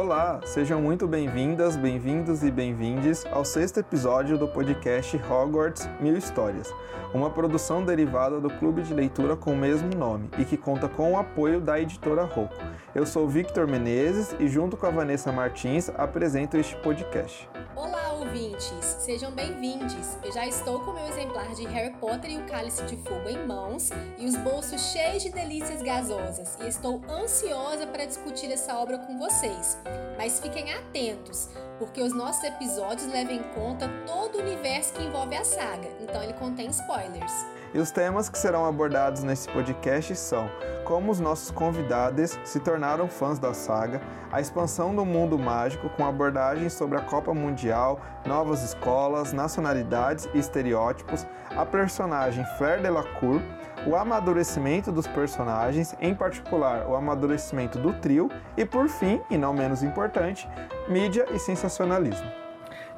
Olá, sejam muito bem-vindas, bem-vindos e bem-vindes ao sexto episódio do podcast Hogwarts Mil Histórias, uma produção derivada do clube de leitura com o mesmo nome e que conta com o apoio da editora Rocco. Eu sou Victor Menezes e, junto com a Vanessa Martins, apresento este podcast. Olá, ouvintes! Sejam bem-vindos! Eu já estou com meu exemplar de Harry Potter e o Cálice de Fogo em mãos e os bolsos cheios de delícias gasosas e estou ansiosa para discutir essa obra com vocês. Mas fiquem atentos, porque os nossos episódios levam em conta todo o universo que envolve a saga, então ele contém spoilers. E os temas que serão abordados nesse podcast são como os nossos convidados se tornaram fãs da saga, a expansão do mundo mágico com abordagens sobre a Copa Mundial, novas escolas, nacionalidades e estereótipos, a personagem Fleur Delacour, o amadurecimento dos personagens, em particular o amadurecimento do trio, e por fim, e não menos importante, mídia e sensacionalismo.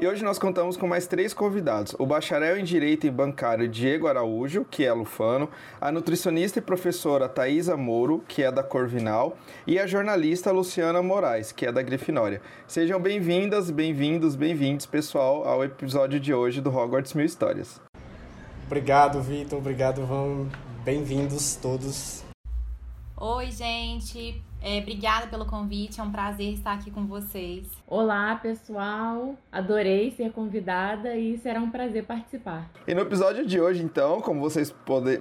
E hoje nós contamos com mais três convidados: o bacharel em Direito e Bancário Diego Araújo, que é lufano, a nutricionista e professora Thaisa Mouro, que é da Corvinal, e a jornalista Luciana Moraes, que é da Grifinória. Sejam bem-vindas, bem-vindos, bem-vindos, pessoal, ao episódio de hoje do Hogwarts Mil Histórias. Obrigado, Vitor. Obrigado, Van. Bem-vindos todos. Oi, gente. É, obrigada pelo convite, é um prazer estar aqui com vocês. Olá, pessoal. Adorei ser convidada e será um prazer participar. E no episódio de hoje, então, como vocês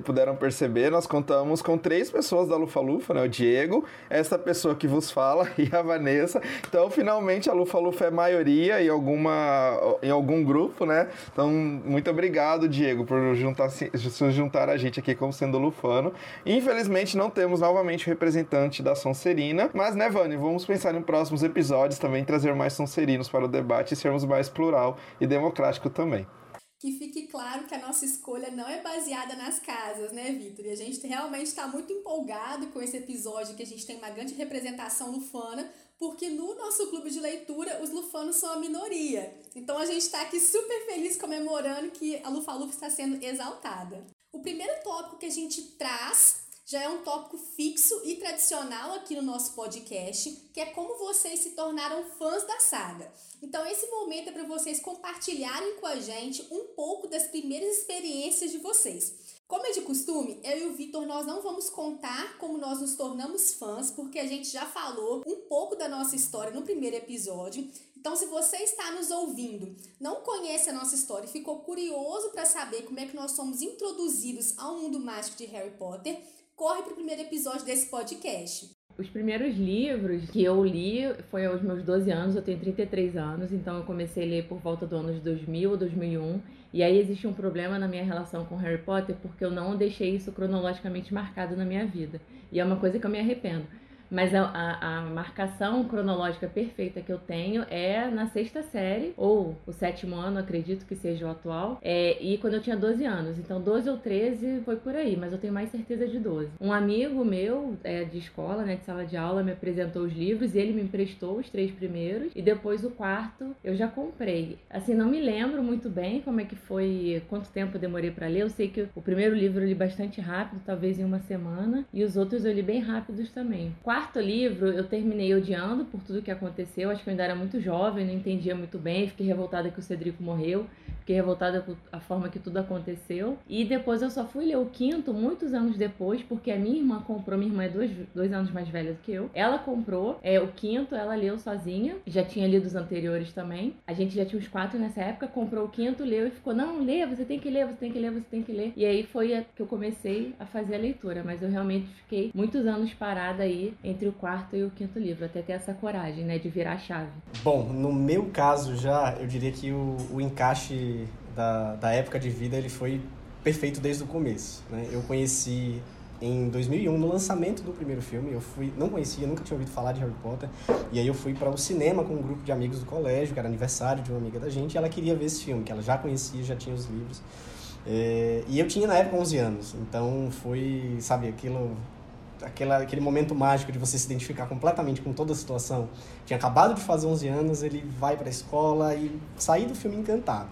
puderam perceber, nós contamos com três pessoas da Lufa Lufa, né? O Diego, essa pessoa que vos fala, e a Vanessa. Então, finalmente, a Lufa Lufa é maioria em, alguma, em algum grupo, né? Então, muito obrigado, Diego, por juntar, se juntar a gente aqui como sendo lufano. Infelizmente, não temos novamente o representante da Sonserina. Mas, né, Vani, vamos pensar em próximos episódios também trazer mais Sonserinos para o debate e sermos mais plural e democrático também. Que fique claro que a nossa escolha não é baseada nas casas, né, Vitor? E a gente realmente está muito empolgado com esse episódio, que a gente tem uma grande representação lufana, porque no nosso clube de leitura os lufanos são a minoria. Então a gente está aqui super feliz comemorando que a Lufa Lufa está sendo exaltada. O primeiro tópico que a gente traz já é um tópico fixo e tradicional aqui no nosso podcast, que é como vocês se tornaram fãs da saga. Então, esse momento é para vocês compartilharem com a gente um pouco das primeiras experiências de vocês. Como é de costume, eu e o Vitor nós não vamos contar como nós nos tornamos fãs, porque a gente já falou um pouco da nossa história no primeiro episódio. Então, se você está nos ouvindo, não conhece a nossa história e ficou curioso para saber como é que nós somos introduzidos ao mundo mágico de Harry Potter, corre para o primeiro episódio desse podcast. Os primeiros livros que eu li foi aos meus 12 anos, eu tenho 33 anos, então eu comecei a ler por volta do ano de 2000 ou 2001. E aí existe um problema na minha relação com Harry Potter porque eu não deixei isso cronologicamente marcado na minha vida. E é uma coisa que eu me arrependo. Mas a, a, a, marcação cronológica perfeita que eu tenho é na sexta série, ou o sétimo ano, acredito que seja o atual, é, e quando eu tinha 12 anos. Então, 12 ou 13 foi por aí, mas eu tenho mais certeza de 12. Um amigo meu é, de escola, né, de sala de aula, me apresentou os livros e ele me emprestou os três primeiros, e depois o quarto eu já comprei. Assim, não me lembro muito bem como é que foi, quanto tempo eu demorei para ler. Eu sei que o primeiro livro eu li bastante rápido, talvez em uma semana, e os outros eu li bem rápidos também. Quarto livro eu terminei odiando por tudo que aconteceu. Acho que eu ainda era muito jovem, não entendia muito bem. Fiquei revoltada que o Cedrico morreu. Fiquei revoltada com a forma que tudo aconteceu. E depois eu só fui ler o quinto muitos anos depois, porque a minha irmã comprou. Minha irmã é dois, dois anos mais velha do que eu. Ela comprou é, o quinto, ela leu sozinha. Já tinha lido os anteriores também. A gente já tinha os quatro nessa época. Comprou o quinto, leu e ficou: Não, lê, você tem que ler, você tem que ler, você tem que ler. E aí foi que eu comecei a fazer a leitura. Mas eu realmente fiquei muitos anos parada aí entre o quarto e o quinto livro, até ter essa coragem, né, de virar a chave. Bom, no meu caso já, eu diria que o, o encaixe da, da época de vida ele foi perfeito desde o começo, né? Eu conheci em 2001 no lançamento do primeiro filme, eu fui, não conhecia, nunca tinha ouvido falar de Harry Potter, e aí eu fui para o cinema com um grupo de amigos do colégio, que era aniversário de uma amiga da gente, e ela queria ver esse filme, que ela já conhecia, já tinha os livros. É, e eu tinha na época 11 anos, então foi, sabe, aquilo aquela, aquele momento mágico de você se identificar completamente com toda a situação. Tinha acabado de fazer 11 anos, ele vai para a escola e sair do filme encantado.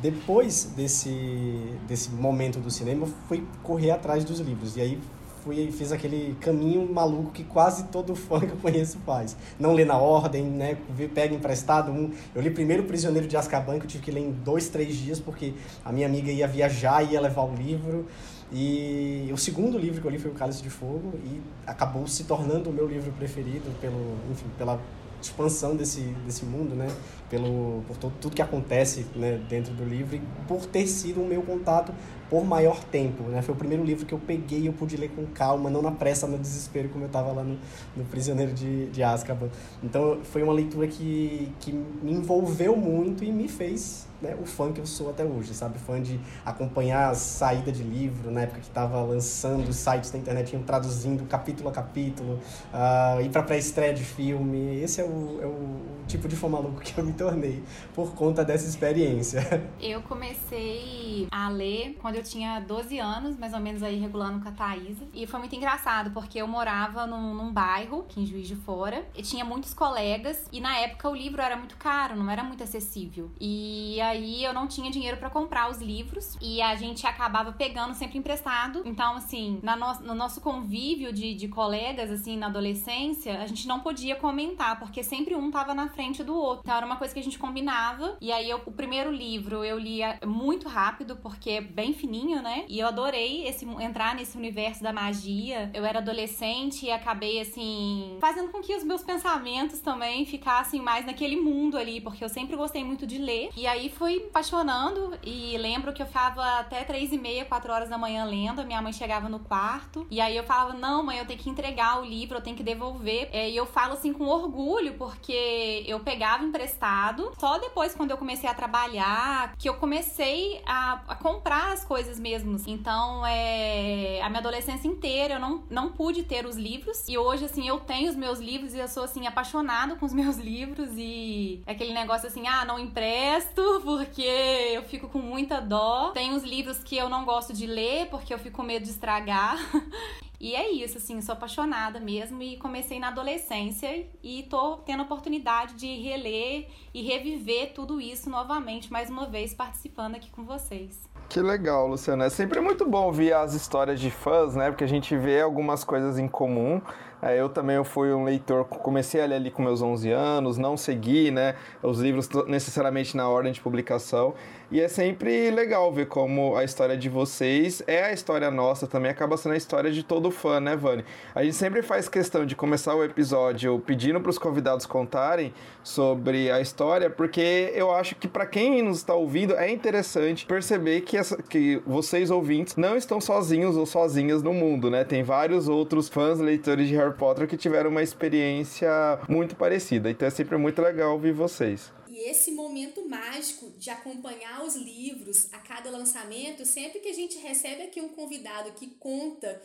Depois desse, desse momento do cinema, fui correr atrás dos livros. E aí fui fiz aquele caminho maluco que quase todo fã que eu conheço faz. Não lê na ordem, né? Pega emprestado um. Eu li primeiro Prisioneiro de Azkaban, que eu tive que ler em dois, três dias, porque a minha amiga ia viajar e ia levar o livro. E o segundo livro que eu li foi O Cálice de Fogo e acabou se tornando o meu livro preferido pelo, enfim, pela expansão desse, desse mundo, né? Pelo, por todo, tudo que acontece né, dentro do livro e por ter sido o meu contato por maior tempo, né? Foi o primeiro livro que eu peguei e eu pude ler com calma, não na pressa, no desespero, como eu estava lá no, no Prisioneiro de, de Azkaban. Então, foi uma leitura que, que me envolveu muito e me fez né, o fã que eu sou até hoje, sabe? Fã de acompanhar a saída de livro, na época que estava lançando os sites da internet, iam traduzindo capítulo a capítulo, uh, ir para pré-estreia de filme. Esse é o, é o tipo de fã maluco que eu me tornei por conta dessa experiência. Eu comecei a ler quando eu tinha 12 anos, mais ou menos aí regulando com a Thaisa. E foi muito engraçado, porque eu morava num, num bairro, aqui em Juiz de Fora, e tinha muitos colegas, e na época o livro era muito caro, não era muito acessível. E aí eu não tinha dinheiro para comprar os livros, e a gente acabava pegando sempre emprestado. Então, assim, na no, no nosso convívio de, de colegas, assim, na adolescência, a gente não podia comentar, porque sempre um tava na frente do outro. Então era uma coisa que a gente combinava. E aí eu, o primeiro livro eu lia muito rápido, porque é bem fininho né? E eu adorei esse entrar nesse universo da magia. Eu era adolescente e acabei assim fazendo com que os meus pensamentos também ficassem mais naquele mundo ali, porque eu sempre gostei muito de ler. E aí fui apaixonando e lembro que eu ficava até três e meia, quatro horas da manhã lendo. Minha mãe chegava no quarto e aí eu falava: "Não, mãe, eu tenho que entregar o livro, eu tenho que devolver". É, e eu falo assim com orgulho porque eu pegava emprestado. Só depois quando eu comecei a trabalhar que eu comecei a, a comprar as coisas coisas mesmo. Então, é, a minha adolescência inteira eu não, não pude ter os livros. E hoje, assim, eu tenho os meus livros e eu sou, assim, apaixonada com os meus livros. E é aquele negócio assim, ah, não empresto porque eu fico com muita dó. Tem os livros que eu não gosto de ler porque eu fico com medo de estragar. E é isso, assim, sou apaixonada mesmo e comecei na adolescência e tô tendo a oportunidade de reler e reviver tudo isso novamente, mais uma vez participando aqui com vocês. Que legal, Luciana. É sempre muito bom ouvir as histórias de fãs, né? Porque a gente vê algumas coisas em comum. É, eu também eu fui um leitor, comecei a ler ali com meus 11 anos, não segui, né, os livros necessariamente na ordem de publicação. E é sempre legal ver como a história de vocês é a história nossa também, acaba sendo a história de todo fã, né, Vani? A gente sempre faz questão de começar o episódio pedindo para os convidados contarem sobre a história, porque eu acho que para quem nos está ouvindo é interessante perceber que, essa, que vocês ouvintes não estão sozinhos ou sozinhas no mundo, né? Tem vários outros fãs, leitores de Harry Harry Potter que tiveram uma experiência muito parecida. Então é sempre muito legal ouvir vocês. E esse momento mágico de acompanhar os livros a cada lançamento, sempre que a gente recebe aqui um convidado que conta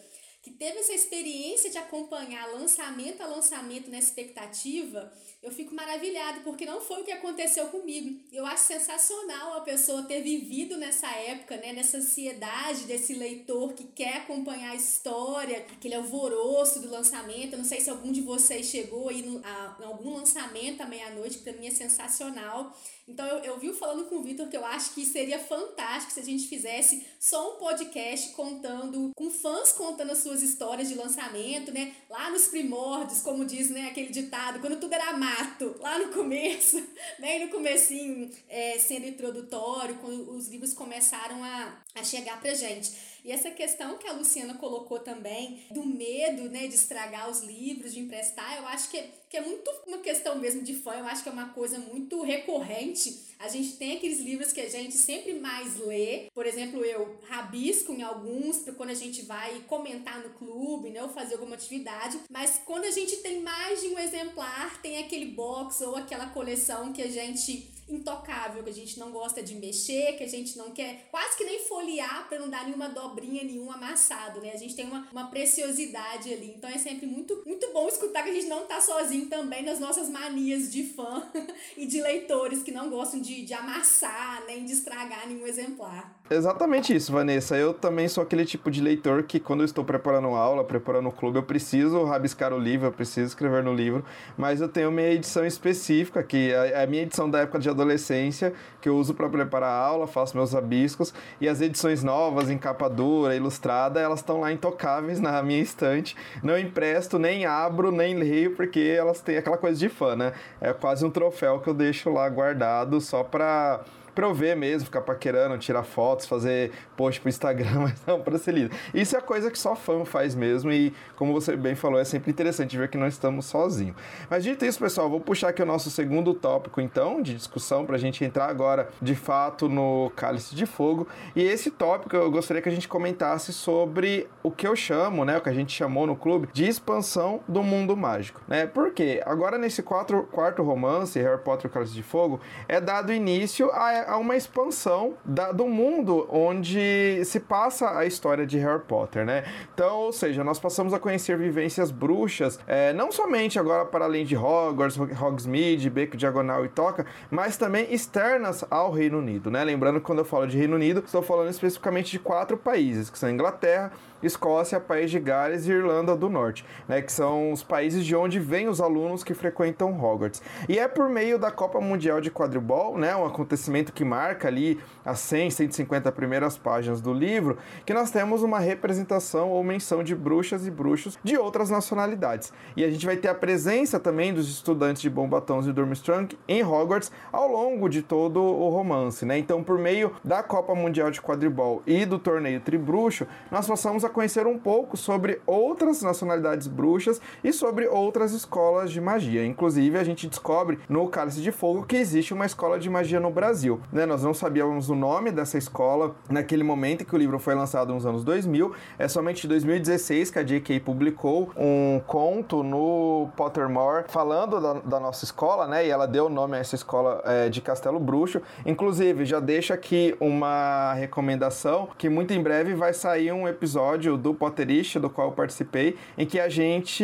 que teve essa experiência de acompanhar lançamento a lançamento na expectativa, eu fico maravilhado, porque não foi o que aconteceu comigo. Eu acho sensacional a pessoa ter vivido nessa época, né, nessa ansiedade desse leitor que quer acompanhar a história, aquele alvoroço do lançamento. Eu não sei se algum de vocês chegou aí no, a, em algum lançamento à meia-noite, que para mim é sensacional. Então eu, eu vi falando com o Vitor que eu acho que seria fantástico se a gente fizesse só um podcast contando, com fãs contando as suas histórias de lançamento, né? Lá nos primórdios, como diz né, aquele ditado, quando tudo era mato, lá no começo, bem no comecinho, é, sendo introdutório, quando os livros começaram a, a chegar pra gente. E essa questão que a Luciana colocou também, do medo, né, de estragar os livros, de emprestar, eu acho que, que é muito uma questão mesmo de fã, eu acho que é uma coisa muito recorrente. A gente tem aqueles livros que a gente sempre mais lê, por exemplo, eu rabisco em alguns, quando a gente vai comentar no clube, né, ou fazer alguma atividade, mas quando a gente tem mais de um exemplar, tem aquele box ou aquela coleção que a gente intocável, que a gente não gosta de mexer, que a gente não quer quase que nem folhear para não dar nenhuma dobrinha, nenhum amassado, né? A gente tem uma, uma preciosidade ali. Então é sempre muito, muito bom escutar que a gente não tá sozinho também nas nossas manias de fã e de leitores que não gostam de, de amassar nem de estragar nenhum exemplar. Exatamente isso, Vanessa. Eu também sou aquele tipo de leitor que, quando eu estou preparando aula, preparando o clube, eu preciso rabiscar o livro, eu preciso escrever no livro, mas eu tenho minha edição específica, que é a minha edição da época de adolescência, que eu uso para preparar a aula, faço meus rabiscos, e as edições novas, em capa dura, ilustrada, elas estão lá intocáveis na minha estante. Não empresto, nem abro, nem leio, porque elas têm aquela coisa de fã, né? É quase um troféu que eu deixo lá guardado só para pra eu ver mesmo, ficar paquerando, tirar fotos, fazer post pro Instagram, mas não pra ser lido. Isso é coisa que só fã faz mesmo e, como você bem falou, é sempre interessante ver que não estamos sozinhos. Mas dito isso, pessoal, vou puxar aqui o nosso segundo tópico, então, de discussão, pra gente entrar agora, de fato, no Cálice de Fogo. E esse tópico eu gostaria que a gente comentasse sobre o que eu chamo, né, o que a gente chamou no clube, de expansão do mundo mágico, né? Por quê? Agora, nesse quatro, quarto romance, Harry Potter e o Cálice de Fogo, é dado início a a uma expansão da, do mundo onde se passa a história de Harry Potter, né? Então, ou seja, nós passamos a conhecer vivências bruxas, é, não somente agora para além de Hogwarts, Hogsmeade, Beco Diagonal e Toca, mas também externas ao Reino Unido, né? Lembrando que quando eu falo de Reino Unido, estou falando especificamente de quatro países, que são Inglaterra, Escócia, País de Gales e Irlanda do Norte, né, que são os países de onde vêm os alunos que frequentam Hogwarts. E é por meio da Copa Mundial de Quadribol, né, um acontecimento que marca ali as 100, 150 primeiras páginas do livro, que nós temos uma representação ou menção de bruxas e bruxos de outras nacionalidades. E a gente vai ter a presença também dos estudantes de Bombatons e Durmstrang em Hogwarts ao longo de todo o romance, né? Então, por meio da Copa Mundial de Quadribol e do torneio Tribruxo, nós passamos a conhecer um pouco sobre outras nacionalidades bruxas e sobre outras escolas de magia. Inclusive, a gente descobre no Cálice de Fogo que existe uma escola de magia no Brasil. Né? Nós não sabíamos o nome dessa escola naquele momento que o livro foi lançado nos anos 2000. É somente em 2016 que a J.K. publicou um conto no Pottermore falando da, da, nossa escola, né? E ela deu o nome a essa escola é, de Castelo Bruxo. Inclusive, já deixa aqui uma recomendação que muito em breve vai sair um episódio episódio do Potterist, do qual eu participei, em que a gente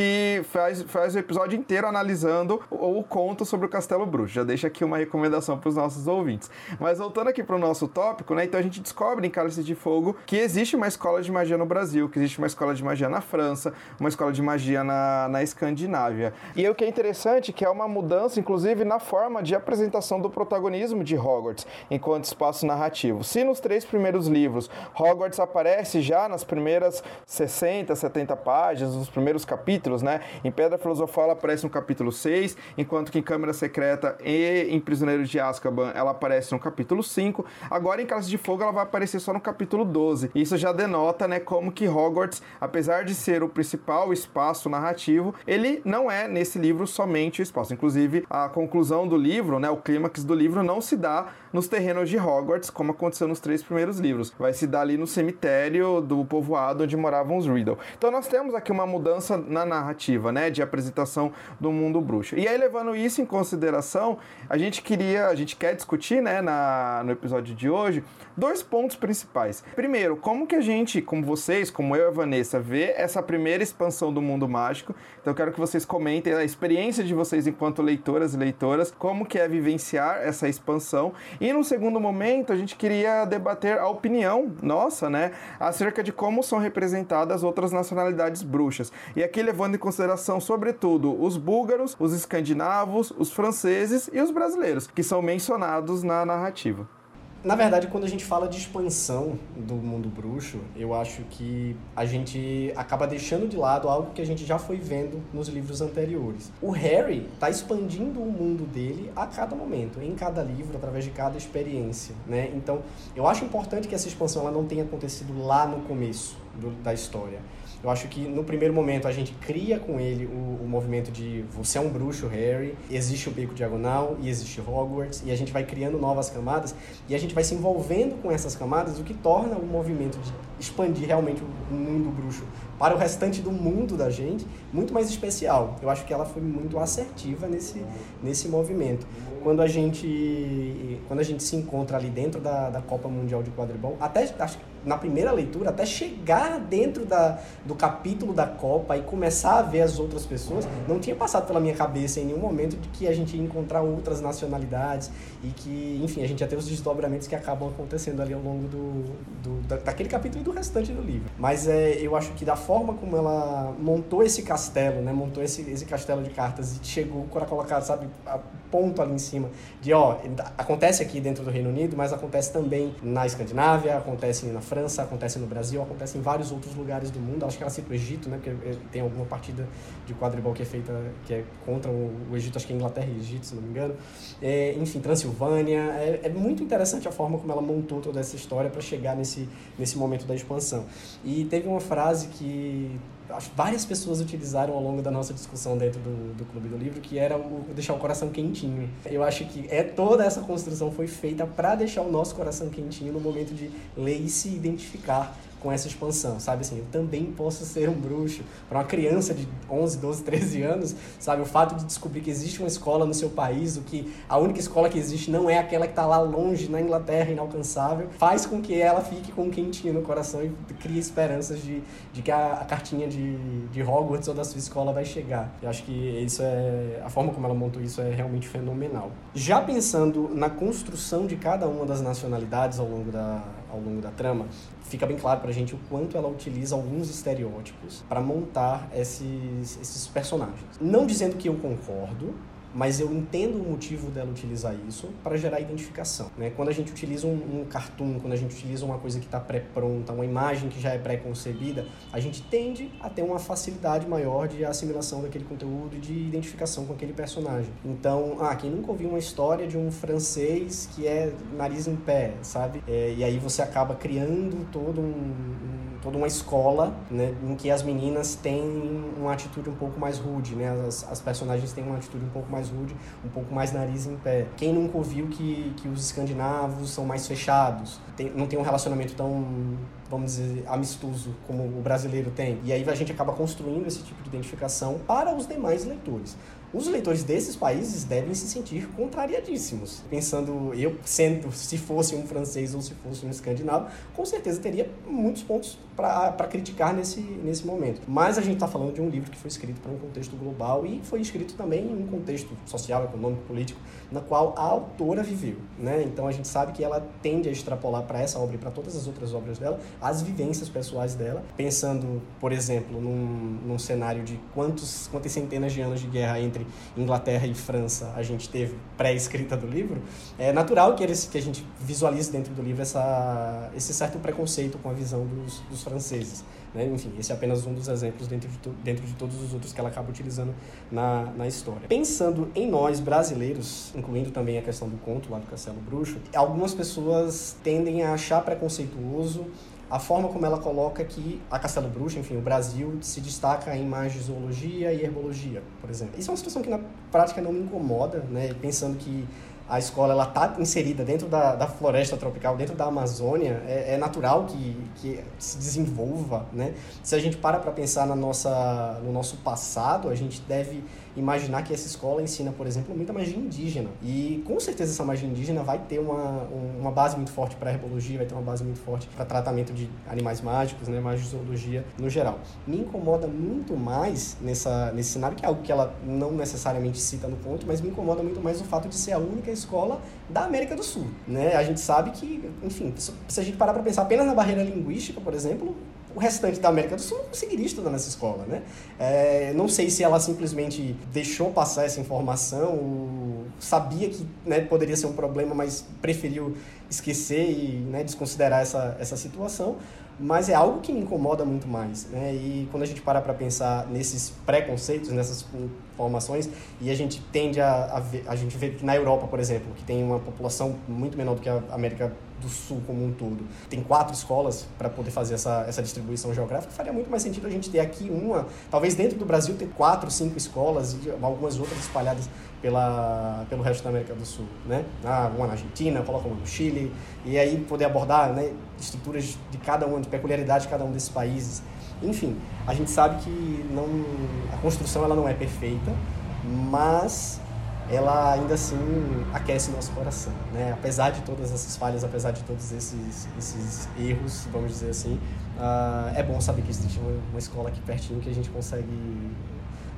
faz, faz o episódio inteiro analisando o, o conto sobre o Castelo Bruxo. Já deixa aqui uma recomendação para os nossos ouvintes. Mas voltando aqui para o nosso tópico, né? Então a gente descobre em Cálice de Fogo que existe uma escola de magia no Brasil, que existe uma escola de magia na França, uma escola de magia na, na Escandinávia. E o que é interessante é que é uma mudança, inclusive, na forma de apresentação do protagonismo de Hogwarts enquanto espaço narrativo. Se nos três primeiros livros Hogwarts aparece já nas primeiras primeiras 60, 70 páginas, nos primeiros capítulos, né? Em Pedra Filosofal ela aparece no capítulo 6, enquanto que em Câmara Secreta e em Prisioneiro de Azkaban ela aparece no capítulo 5. Agora em Cálice de Fogo ela vai aparecer só no capítulo 12. Isso já denota, né, como que Hogwarts, apesar de ser o principal espaço narrativo, ele não é nesse livro somente o espaço. Inclusive, a conclusão do livro, né, o clímax do livro não se dá nos terrenos de Hogwarts, como aconteceu nos três primeiros livros. Vai se dar ali no cemitério do povoado onde moravam os Riddle. Então nós temos aqui uma mudança na narrativa, né, de apresentação do mundo bruxo. E aí levando isso em consideração, a gente queria, a gente quer discutir, né, na, no episódio de hoje, dois pontos principais. Primeiro, como que a gente, como vocês, como eu e a Vanessa, vê essa primeira expansão do mundo mágico. Então eu quero que vocês comentem a experiência de vocês enquanto leitoras e leitoras, como que é vivenciar essa expansão. E no segundo momento, a gente queria debater a opinião nossa, né, acerca de como são representadas outras nacionalidades bruxas. E aqui levando em consideração, sobretudo, os búlgaros, os escandinavos, os franceses e os brasileiros, que são mencionados na narrativa. Na verdade, quando a gente fala de expansão do mundo bruxo, eu acho que a gente acaba deixando de lado algo que a gente já foi vendo nos livros anteriores. O Harry está expandindo o mundo dele a cada momento, em cada livro, através de cada experiência, né? Então, eu acho importante que essa expansão ela não tenha acontecido lá no começo do, da história. Eu acho que no primeiro momento a gente cria com ele o, o, movimento de você é um bruxo, Harry, existe o Beco Diagonal e existe Hogwarts, e a gente vai criando novas camadas e a gente vai se envolvendo com essas camadas, o que torna o movimento de expandir realmente o mundo bruxo para o restante do mundo da gente, muito mais especial. Eu acho que ela foi muito assertiva nesse, nesse movimento. Quando a gente quando a gente se encontra ali dentro da, da Copa Mundial de Quadribol, até acho na primeira leitura, até chegar dentro da, do capítulo da Copa e começar a ver as outras pessoas, não tinha passado pela minha cabeça em nenhum momento de que a gente ia encontrar outras nacionalidades e que, enfim, a gente ia ter os desdobramentos que acabam acontecendo ali ao longo do, do da, daquele capítulo e do restante do livro. Mas é, eu acho que da forma como ela montou esse castelo, né, montou esse, esse castelo de cartas e chegou para colocar, sabe, a ponto ali em cima de, ó, acontece aqui dentro do Reino Unido, mas acontece também na Escandinávia, acontece na França, acontece no Brasil, acontece em vários outros lugares do mundo. Acho que ela cita o Egito, né? Porque eh, tem alguma partida de quadribol que é feita, que é contra o, Egito, acho que é Inglaterra e Egito, se não me engano. É, enfim, Transilvânia. É, é, muito interessante a forma como ela montou toda essa história para chegar nesse, nesse momento da expansão. E teve uma frase que várias pessoas utilizaram ao longo da nossa discussão dentro do, do Clube do Livro, que era o deixar o coração quentinho. Eu acho que é toda essa construção foi feita para deixar o nosso coração quentinho no momento de ler e se identificar com essa expansão, sabe? Assim, eu também posso ser um bruxo. Para uma criança de 11, 12, 13 anos, sabe? O fato de descobrir que existe uma escola no seu país, o que a única escola que existe não é aquela que está lá longe, na Inglaterra, inalcançável, faz com que ela fique com um quentinho no coração e crie esperanças de, de que a, a cartinha de, de Hogwarts ou da sua escola vai chegar. Eu acho que isso é... A forma como ela montou isso é realmente fenomenal. Já pensando na construção de cada uma das nacionalidades ao longo da, ao longo da trama, fica bem claro pra gente o quanto ela utiliza alguns estereótipos para montar esses, esses personagens. Não dizendo que eu concordo, mas eu entendo o motivo dela utilizar isso para gerar identificação. Né? Quando a gente utiliza um, um cartoon, quando a gente utiliza uma coisa que está pré-pronta, uma imagem que já é pré-concebida, a gente tende a ter uma facilidade maior de assimilação daquele conteúdo e de identificação com aquele personagem. Então, ah, quem nunca ouviu uma história de um francês que é nariz em pé, sabe? É, e aí você acaba criando todo um, um toda uma escola, né, em que as meninas têm uma atitude um pouco mais rude, né, as, as personagens têm uma atitude um pouco mais rude, um pouco mais nariz em pé. Quem nunca ouviu que, que os escandinavos são mais fechados, tem, não tem um relacionamento tão, vamos dizer, amistoso como o brasileiro tem. E aí a gente acaba construindo esse tipo de identificação para os demais leitores. Os leitores desses países devem se sentir contrariadíssimos. Pensando, eu sendo, se fosse um francês ou se fosse um escandinavo, com certeza teria muitos pontos para criticar nesse, nesse momento. Mas a gente está falando de um livro que foi escrito para um contexto global e foi escrito também em um contexto social, econômico, político, na qual a autora viveu. Né? Então a gente sabe que ela tende a extrapolar para essa obra e para todas as outras obras dela as vivências pessoais dela, pensando, por exemplo, num, num cenário de quantos, quantas centenas de anos de guerra entre Inglaterra e França a gente teve pré-escrita do livro, é natural que, eles, que a gente visualize dentro do livro essa, esse certo preconceito com a visão dos, dos franceses. Né? Enfim, esse é apenas um dos exemplos dentro de, dentro de todos os outros que ela acaba utilizando na, na história. Pensando em nós brasileiros, incluindo também a questão do conto lá do Castelo Bruxo, algumas pessoas tendem a achar preconceituoso a forma como ela coloca que a Castelo Bruxo, enfim, o Brasil se destaca em mais de zoologia e herbologia, por exemplo. Isso é uma situação que na prática não me incomoda, né? Pensando que a escola ela está inserida dentro da, da floresta tropical, dentro da Amazônia, é, é, natural que, que se desenvolva, né? Se a gente para para pensar na nossa, no nosso passado, a gente deve imaginar que essa escola ensina, por exemplo, muita magia indígena. E com certeza essa magia indígena vai ter uma, uma base muito forte para herbologia, vai ter uma base muito forte para tratamento de animais mágicos, né, mais de zoologia no geral. Me incomoda muito mais nessa, nesse cenário, que é algo que ela não necessariamente cita no ponto, mas me incomoda muito mais o fato de ser a única escola da América do Sul. Né? A gente sabe que, enfim, se a gente parar para pensar apenas na barreira linguística, por exemplo, o restante da América do Sul não conseguiria estudar nessa escola, né? É, não sei se ela simplesmente deixou passar essa informação, sabia que né, poderia ser um problema, mas preferiu esquecer e né, desconsiderar essa, essa situação, mas é algo que me incomoda muito mais, né? E quando a gente para para pensar nesses preconceitos, nessas formações, e a gente tende a, a, ver, a gente vê que na Europa, por exemplo, que tem uma população muito menor do que a América do Sul como um todo tem quatro escolas para poder fazer essa, essa distribuição geográfica, faria muito mais sentido a gente ter aqui uma, talvez dentro do Brasil ter quatro, cinco escolas e algumas outras espalhadas pela, pelo resto da América do Sul, né? Ah, uma na Argentina, coloca uma no Chile, e aí poder abordar né, estruturas de cada um, de peculiaridade de cada um desses países. Enfim, a gente sabe que não, a construção ela não é perfeita, mas ela ainda assim aquece nosso coração, né? Apesar de todas essas falhas, apesar de todos esses, esses erros, vamos dizer assim, uh, é bom saber que existe uma, uma, escola aqui pertinho que a gente consegue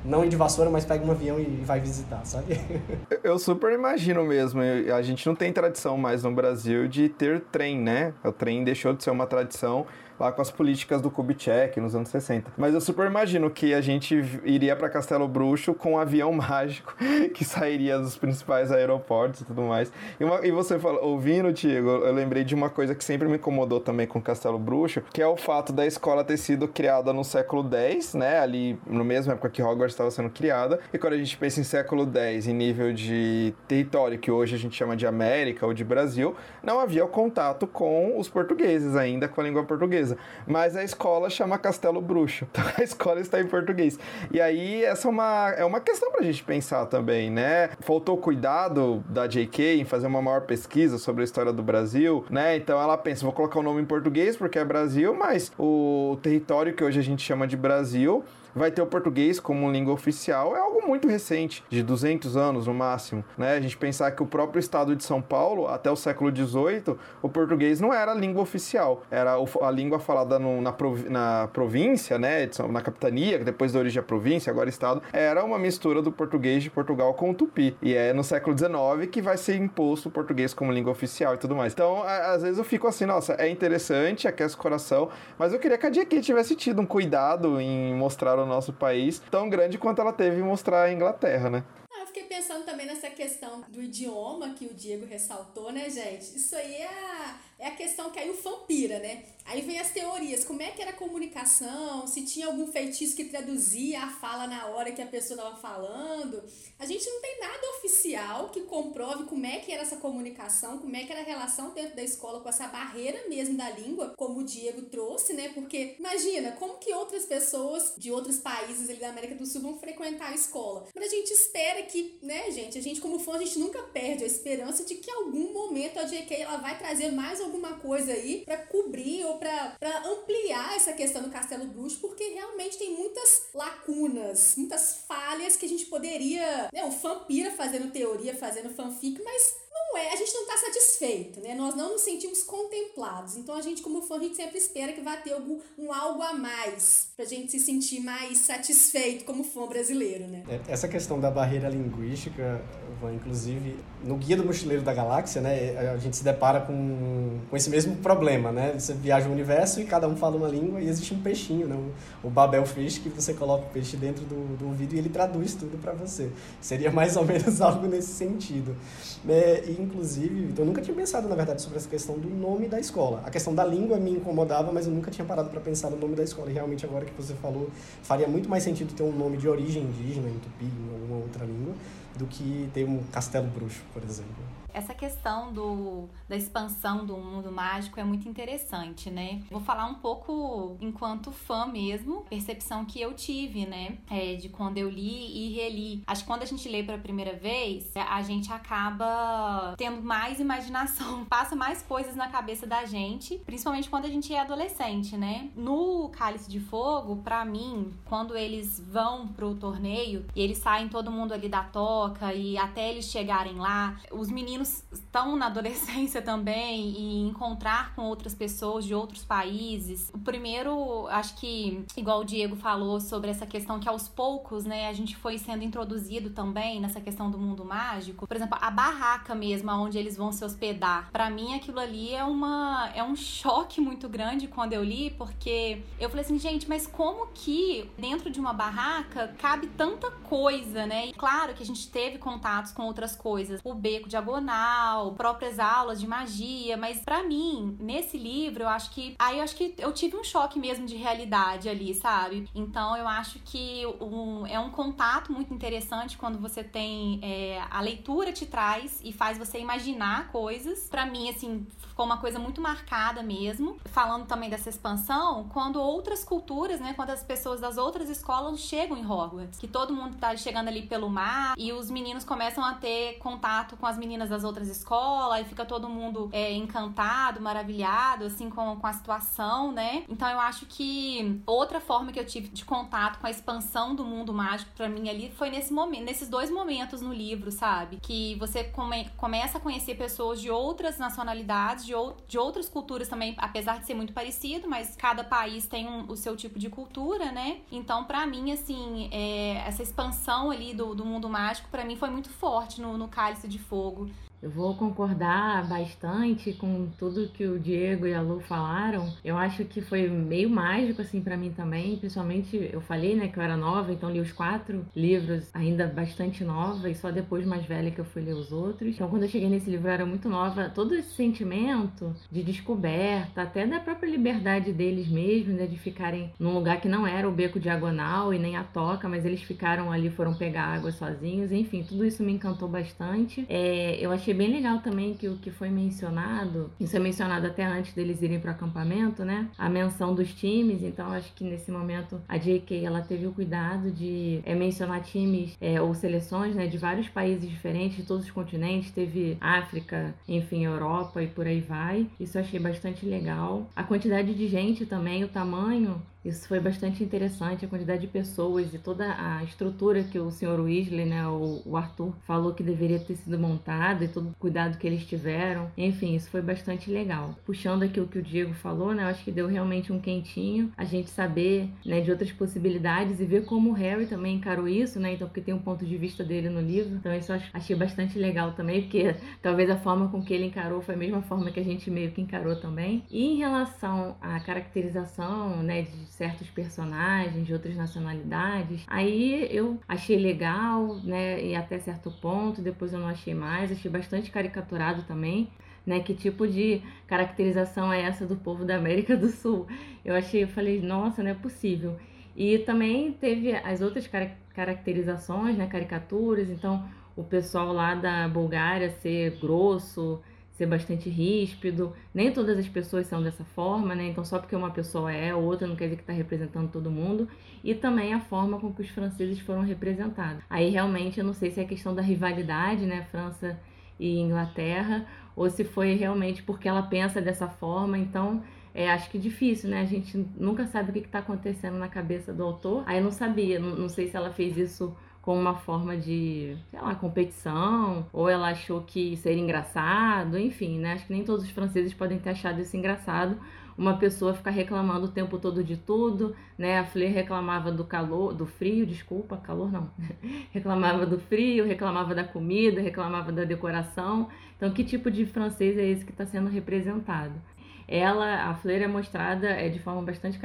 não ir de vassoura, mas pega um avião e vai visitar, sabe? Eu super imagino mesmo. A gente não tem tradição mais no Brasil de ter trem, né? O trem deixou de ser uma tradição lá com as políticas do Kubitschek nos anos 60. Mas eu super imagino que a gente iria para Castelo Bruxo com um avião mágico que sairia dos principais aeroportos e tudo mais. E, uma, e você fala, ouvindo, Tiago, eu lembrei de uma coisa que sempre me incomodou também com Castelo Bruxo, que é o fato da escola ter sido criada no século X, né? Ali no mesmo época que Hogwarts estava sendo criada. E quando a gente pensa em século X, em nível de território, que hoje a gente chama de América ou de Brasil, não havia o contato com os portugueses ainda, com a língua portuguesa mas a escola chama Castelo Bruxo. Então a escola está em português. E aí essa é uma, é uma questão para a gente pensar também, né? Faltou cuidado da JK em fazer uma maior pesquisa sobre a história do Brasil, né? Então ela pensa, vou colocar o nome em português porque é Brasil, mas o território que hoje a gente chama de Brasil vai ter o português como língua oficial é algo muito recente, de 200 anos no máximo. Né? A gente pensar que o próprio estado de São Paulo, até o século XVIII, o português não era língua oficial, era a língua falada no, na, na província, né? na capitania, que depois da origem a província, agora estado, era uma mistura do português de Portugal com o tupi. E é no século XIX que vai ser imposto o português como língua oficial e tudo mais. Então, às vezes eu fico assim, nossa, é interessante, aquece o coração, mas eu queria que a JK tivesse tido um cuidado em mostrar o nosso país tão grande quanto ela teve em mostrar a Inglaterra, né? Pensando também nessa questão do idioma que o Diego ressaltou, né, gente? Isso aí é a, é a questão que aí o fã pira, né? Aí vem as teorias, como é que era a comunicação, se tinha algum feitiço que traduzia a fala na hora que a pessoa estava falando. A gente não tem nada oficial que comprove como é que era essa comunicação, como é que era a relação dentro da escola com essa barreira mesmo da língua, como o Diego trouxe, né? Porque imagina, como que outras pessoas de outros países ali da América do Sul vão frequentar a escola? Mas a gente espera que, né, gente, a gente como fã, a gente nunca perde a esperança de que em algum momento a JK ela vai trazer mais alguma coisa aí para cobrir ou para ampliar essa questão do Castelo Bruxo, porque realmente tem muitas lacunas, muitas falhas que a gente poderia. Né, o fã pira fazendo teoria, fazendo fanfic, mas não é, a gente não está satisfeito, né? Nós não nos sentimos contemplados. Então a gente, como fã, a gente sempre espera que vai ter algum, um algo a mais pra gente se sentir mais satisfeito como fã brasileiro, né? É, essa questão da barreira linguística, inclusive, no Guia do Mochileiro da Galáxia, né, a gente se depara com, com esse mesmo problema, né? Você viaja o universo e cada um fala uma língua e existe um peixinho, né? O, Babel Fish, que você coloca o peixe dentro do, do ouvido e ele traduz tudo para você. Seria mais ou menos algo nesse sentido. É, inclusive, eu nunca tinha pensado, na verdade, sobre essa questão do nome da escola. A questão da língua me incomodava, mas eu nunca tinha parado para pensar no nome da escola. E realmente, agora que você falou, faria muito mais sentido ter um nome de origem indígena, em tupi, em alguma outra língua, do que ter um castelo bruxo, por exemplo essa questão do, da expansão do mundo mágico é muito interessante, né? Vou falar um pouco enquanto fã mesmo, percepção que eu tive, né? É, de quando eu li e reli. Acho que quando a gente lê pela primeira vez, a gente acaba tendo mais imaginação, passa mais coisas na cabeça da gente, principalmente quando a gente é adolescente, né? No Cálice de Fogo, para mim, quando eles vão pro torneio e eles saem todo mundo ali da toca e até eles chegarem lá, os meninos estão na adolescência também e encontrar com outras pessoas de outros países. O primeiro, acho que, igual o Diego falou sobre essa questão que aos poucos, né, a gente foi sendo introduzido também nessa questão do mundo mágico. Por exemplo, a barraca mesmo, onde eles vão se hospedar. Para mim, aquilo ali é uma é um choque muito grande quando eu li, porque eu falei assim, gente, mas como que dentro de uma barraca cabe tanta coisa, né? E claro que a gente teve contatos com outras coisas, o beco diagonal próprias aulas de magia, mas para mim, nesse livro, eu acho que aí eu acho que eu tive um choque mesmo de realidade ali, sabe? Então eu acho que um, é um contato muito interessante quando você tem é, a leitura te traz e faz você imaginar coisas. Para mim, assim, ficou uma coisa muito marcada mesmo. Falando também dessa expansão, quando outras culturas, né, quando as pessoas das outras escolas chegam em Hogwarts, que todo mundo tá chegando ali pelo mar e os meninos começam a ter contato com as meninas das outras escolas e fica todo mundo é, encantado, maravilhado, assim, com, com a situação, né? Então eu acho que outra forma que eu tive de contato com a expansão do mundo mágico para mim ali foi nesse momento, nesses dois momentos no livro, sabe? Que você come, começa a conhecer pessoas de outras nacionalidades, de, ou, de outras culturas também, apesar de ser muito parecido, mas cada país tem um, o seu tipo de cultura, né? Então, para mim, assim, é, essa expansão ali do, do mundo mágico, para mim foi muito forte no, no Cálice de Fogo. Eu vou concordar bastante com tudo que o Diego e a Lu falaram. Eu acho que foi meio mágico assim para mim também, principalmente eu falei, né, que eu era nova, então li os quatro livros ainda bastante nova e só depois mais velha que eu fui ler os outros. Então quando eu cheguei nesse livro eu era muito nova, todo esse sentimento de descoberta, até da própria liberdade deles mesmos, né, de ficarem num lugar que não era o beco diagonal e nem a toca, mas eles ficaram ali, foram pegar água sozinhos. Enfim, tudo isso me encantou bastante. É, eu achei achei bem legal também que o que foi mencionado, isso é mencionado até antes deles irem para o acampamento, né? A menção dos times. Então, acho que nesse momento a J.K. ela teve o cuidado de é, mencionar times é, ou seleções, né, de vários países diferentes, de todos os continentes. Teve África, enfim, Europa e por aí vai. Isso achei bastante legal. A quantidade de gente também, o tamanho isso foi bastante interessante, a quantidade de pessoas e toda a estrutura que o senhor Weasley, né, o, o Arthur, falou que deveria ter sido montada e todo o cuidado que eles tiveram. Enfim, isso foi bastante legal. Puxando aqui o que o Diego falou, né, eu acho que deu realmente um quentinho a gente saber, né, de outras possibilidades e ver como o Harry também encarou isso, né, então porque tem um ponto de vista dele no livro. Então isso eu achei bastante legal também, porque talvez a forma com que ele encarou foi a mesma forma que a gente meio que encarou também. E em relação à caracterização, né, de certos personagens de outras nacionalidades. Aí eu achei legal, né? E até certo ponto, depois eu não achei mais, achei bastante caricaturado também. Né, que tipo de caracterização é essa do povo da América do Sul? Eu achei, eu falei, nossa, não é possível. E também teve as outras caracterizações, né, caricaturas, então o pessoal lá da Bulgária ser grosso, ser bastante ríspido. Nem todas as pessoas são dessa forma, né? Então, só porque uma pessoa é, outra não quer dizer que está representando todo mundo. E também a forma com que os franceses foram representados. Aí, realmente, eu não sei se é questão da rivalidade, né? França e Inglaterra, ou se foi realmente porque ela pensa dessa forma. Então, é, acho que difícil, né? A gente nunca sabe o que está acontecendo na cabeça do autor. Aí, eu não sabia, não, não sei se ela fez isso como uma forma de, sei lá, competição, ou ela achou que seria engraçado, enfim, né? Acho que nem todos os franceses podem ter achado isso engraçado. Uma pessoa ficar reclamando o tempo todo de tudo, né? A Fleur reclamava do calor, do frio, desculpa, calor não. reclamava do frio, reclamava da comida, reclamava da decoração. Então, que tipo de francês é esse que está sendo representado? Ela, a Fleur é mostrada é, de forma bastante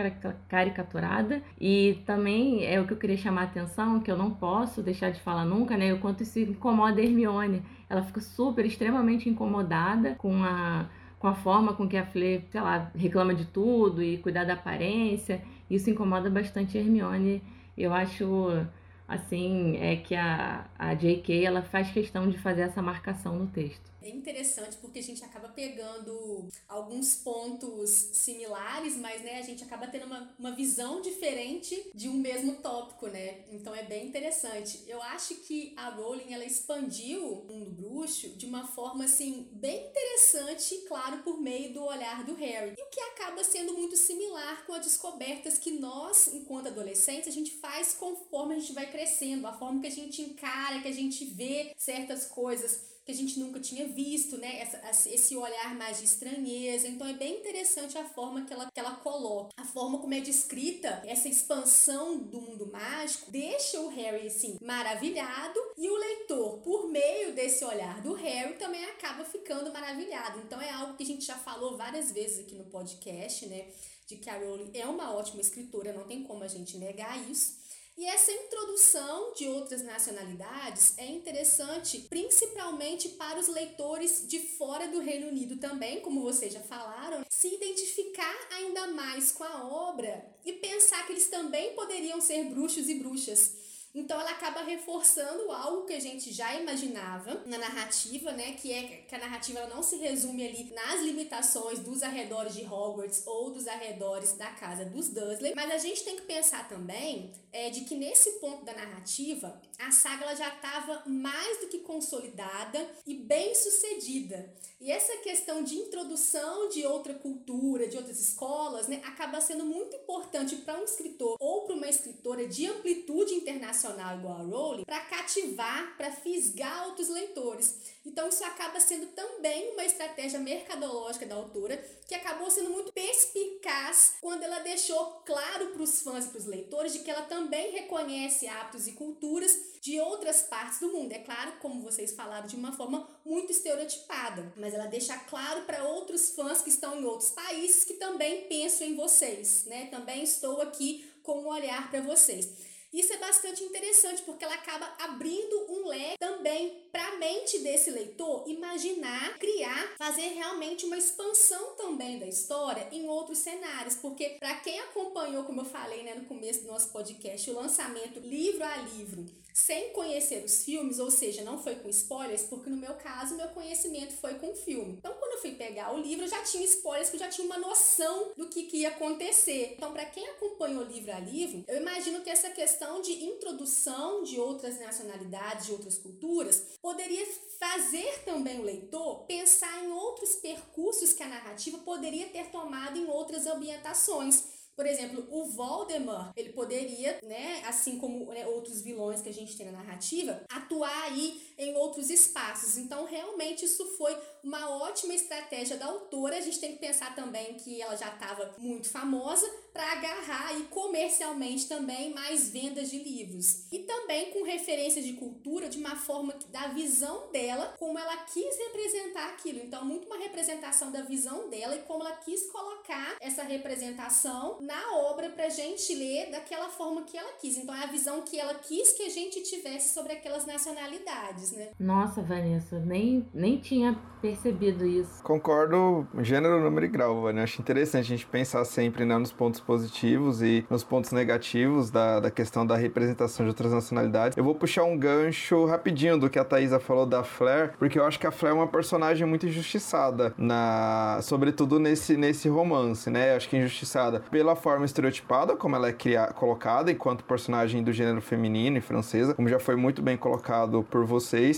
caricaturada e também é o que eu queria chamar a atenção, que eu não posso deixar de falar nunca, né? O quanto isso incomoda a Hermione. Ela fica super, extremamente incomodada com a com a forma com que a Fleur, sei lá, reclama de tudo e cuidar da aparência. Isso incomoda bastante a Hermione. Eu acho assim, é que a, a J.K. ela faz questão de fazer essa marcação no texto. É interessante porque a gente acaba pegando alguns pontos similares, mas né, a gente acaba tendo uma, uma visão diferente de um mesmo tópico, né? Então é bem interessante. Eu acho que a Rowling ela expandiu o mundo bruxo de uma forma assim bem interessante, claro, por meio do olhar do Harry. E o que acaba sendo muito similar com as descobertas que nós, enquanto adolescentes, a gente faz conforme a gente vai crescendo, a forma que a gente encara, que a gente vê certas coisas que a gente nunca tinha visto, né? Esse olhar mais de estranheza. Então é bem interessante a forma que ela, que ela coloca, a forma como é descrita essa expansão do mundo mágico, deixa o Harry assim maravilhado e o leitor, por meio desse olhar do Harry, também acaba ficando maravilhado. Então é algo que a gente já falou várias vezes aqui no podcast, né? De que a Rowling é uma ótima escritora, não tem como a gente negar isso. E essa introdução de outras nacionalidades é interessante principalmente para os leitores de fora do Reino Unido também, como vocês já falaram, se identificar ainda mais com a obra e pensar que eles também poderiam ser bruxos e bruxas. Então ela acaba reforçando algo que a gente já imaginava na narrativa, né? Que é que a narrativa não se resume ali nas limitações dos arredores de Hogwarts ou dos arredores da casa dos Dursley, mas a gente tem que pensar também é, de que nesse ponto da narrativa a saga já estava mais do que consolidada e bem sucedida. E essa questão de introdução de outra cultura, de outras escolas, né, acaba sendo muito importante para um escritor ou para uma escritora de amplitude internacional igual a Rowling, para cativar, para fisgar outros leitores. Então isso acaba sendo também uma estratégia mercadológica da autora, que acabou sendo muito perspicaz quando ela deixou claro para os fãs e para os leitores de que ela também reconhece hábitos e culturas de outras partes do mundo. É claro, como vocês falaram, de uma forma muito estereotipada, mas ela deixa claro para outros fãs que estão em outros países que também penso em vocês, né? Também estou aqui com um olhar para vocês. Isso é bastante interessante porque ela acaba abrindo um leque também para a mente desse leitor imaginar, criar, fazer realmente uma expansão também da história em outros cenários, porque para quem acompanhou, como eu falei, né, no começo do nosso podcast, o lançamento livro a livro sem conhecer os filmes, ou seja, não foi com spoilers, porque no meu caso, meu conhecimento foi com o filme. Então, quando eu fui pegar o livro, eu já tinha spoilers, que eu já tinha uma noção do que, que ia acontecer. Então, para quem acompanhou livro a livro, eu imagino que essa questão de introdução de outras nacionalidades, de outras culturas, poderia fazer também o leitor pensar em outros percursos que a narrativa poderia ter tomado em outras ambientações. Por exemplo, o Voldemort, ele poderia, né, assim como né, outros vilões que a gente tem na narrativa, atuar aí em outros espaços. Então, realmente, isso foi uma ótima estratégia da autora. A gente tem que pensar também que ela já estava muito famosa para agarrar aí comercialmente também mais vendas de livros. E também com referências de cultura de uma forma da visão dela, como ela quis representar aquilo. Então, muito uma representação da visão dela e como ela quis colocar essa representação na obra pra gente ler daquela forma que ela quis. Então, é a visão que ela quis que a gente tivesse sobre aquelas nacionalidades, né? Nossa, Vanessa, nem, nem tinha percebido isso. Concordo, gênero, número e grau, Vanessa. Acho interessante a gente pensar sempre né, nos pontos positivos e nos pontos negativos da, da questão da representação de outras nacionalidades. Eu vou puxar um gancho rapidinho do que a Thaisa falou da Flair, porque eu acho que a Flair é uma personagem muito injustiçada, na, sobretudo nesse, nesse romance, né? Acho que injustiçada pela forma estereotipada como ela é criada, colocada enquanto personagem do gênero feminino e francesa, como já foi muito bem colocado por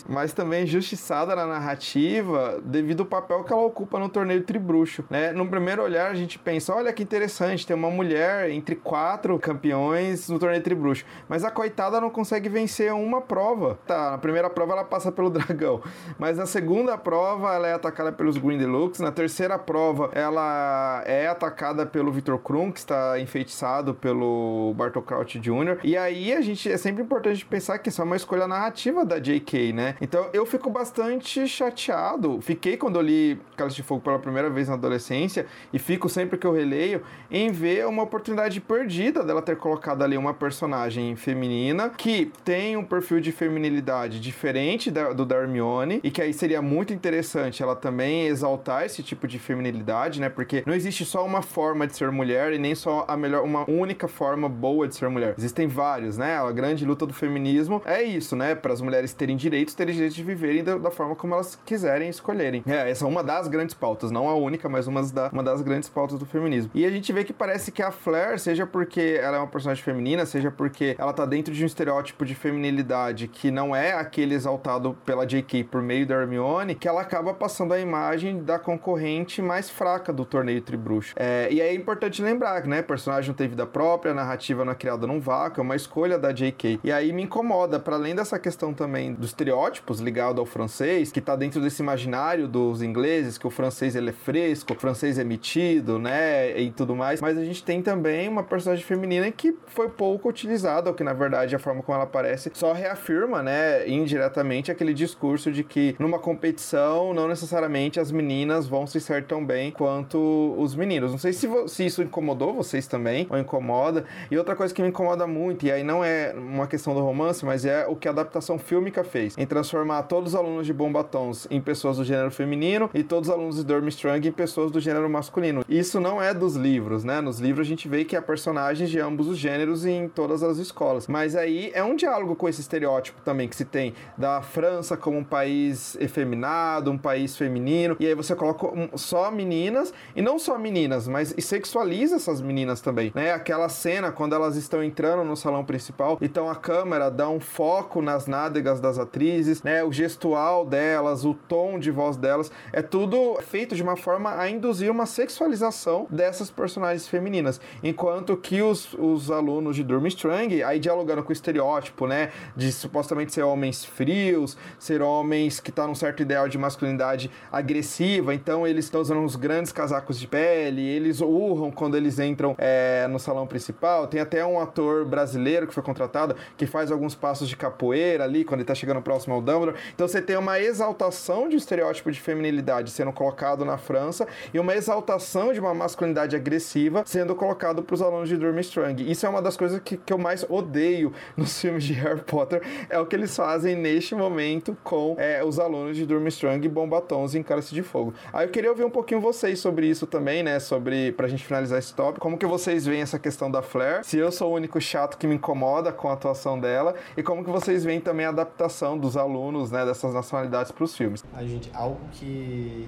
mas também injustiçada na narrativa devido ao papel que ela ocupa no torneio tribruxo, né? No primeiro olhar a gente pensa, olha que interessante, tem uma mulher entre quatro campeões no torneio tribruxo, mas a coitada não consegue vencer uma prova. Tá, na primeira prova ela passa pelo dragão, mas na segunda prova ela é atacada pelos Grindelux, na terceira prova ela é atacada pelo Victor Krum, que está enfeitiçado pelo Bartol Crouch Jr. E aí a gente é sempre importante pensar que isso é uma escolha narrativa da J.K., né? Então eu fico bastante chateado, fiquei quando eu li Cálice de Fogo pela primeira vez na adolescência e fico sempre que eu releio em ver uma oportunidade perdida dela ter colocado ali uma personagem feminina que tem um perfil de feminilidade diferente da, do da Hermione e que aí seria muito interessante ela também exaltar esse tipo de feminilidade, né? Porque não existe só uma forma de ser mulher e nem só a melhor, uma única forma boa de ser mulher. Existem vários, né? A grande luta do feminismo é isso, né? Para as mulheres terem direitos, terem direito de viverem da, da, forma como elas quiserem escolherem. É, essa é uma das grandes pautas, não a única, mas uma, da, uma das grandes pautas do feminismo. E a gente vê que parece que a Flair, seja porque ela é uma personagem feminina, seja porque ela tá dentro de um estereótipo de feminilidade que não é aquele exaltado pela J.K. por meio da Hermione, que ela acaba passando a imagem da concorrente mais fraca do torneio Tribruxo. É, e é importante lembrar, né? Personagem não tem vida própria, a narrativa não é criada num vácuo, é uma escolha da J.K. E aí me incomoda, para além dessa questão também dos estereótipos ligado ao francês, que tá dentro desse imaginário dos ingleses, que o francês ele é fresco, o francês é metido, né? E tudo mais. Mas a gente tem também uma personagem feminina que foi pouco utilizada, ou que na verdade a forma como ela aparece só reafirma, né, indiretamente aquele discurso de que numa competição não necessariamente as meninas vão se ser tão bem quanto os meninos. Não sei se, se isso incomodou vocês também, ou incomoda. E outra coisa que me incomoda muito, e aí não é uma questão do romance, mas é o que a adaptação fílmica fez, em transformar todos os alunos de Bombatons em pessoas do gênero feminino e todos os alunos de Durmstrang em pessoas do gênero masculino. Isso não é dos livros, né? Nos livros a gente vê que há personagens de ambos os gêneros em todas as escolas. Mas aí é um diálogo com esse estereótipo também que se tem da França como um país efeminado, um país feminino, e aí você coloca só meninas, e não só meninas, mas sexualiza essas meninas também, né? Aquela cena quando elas estão entrando no salão principal, então a câmera dá um foco nas nádegas das atrizes, né? O gestual delas, o tom de voz delas, é tudo feito de uma forma a induzir uma sexualização dessas personagens femininas, enquanto que os, os alunos de Durmstrang, aí dialogando com o estereótipo, né, de supostamente ser homens frios, ser homens que tá num certo ideal de masculinidade agressiva, então eles estão usando uns grandes casacos de pele, eles urram quando eles entram é, no salão principal, tem até um ator brasileiro que foi contratado que faz alguns passos de capoeira ali, quando ele tá chegando próximo ao Dumbledore, então você tem uma exaltação de um estereótipo de feminilidade sendo colocado na França e uma exaltação de uma masculinidade agressiva sendo colocado para os alunos de Durmstrang. Isso é uma das coisas que, que eu mais odeio nos filmes de Harry Potter, é o que eles fazem neste momento com é, os alunos de Durmstrang, Bombatons e Cálice de Fogo. Aí eu queria ouvir um pouquinho vocês sobre isso também, né, sobre, pra gente finalizar esse tópico, como que vocês veem essa questão da Flair, se eu sou o único chato que me incomoda com a atuação dela, e como que vocês veem também a adaptação dos alunos, né, dessas nacionalidades para os filmes. A gente, algo que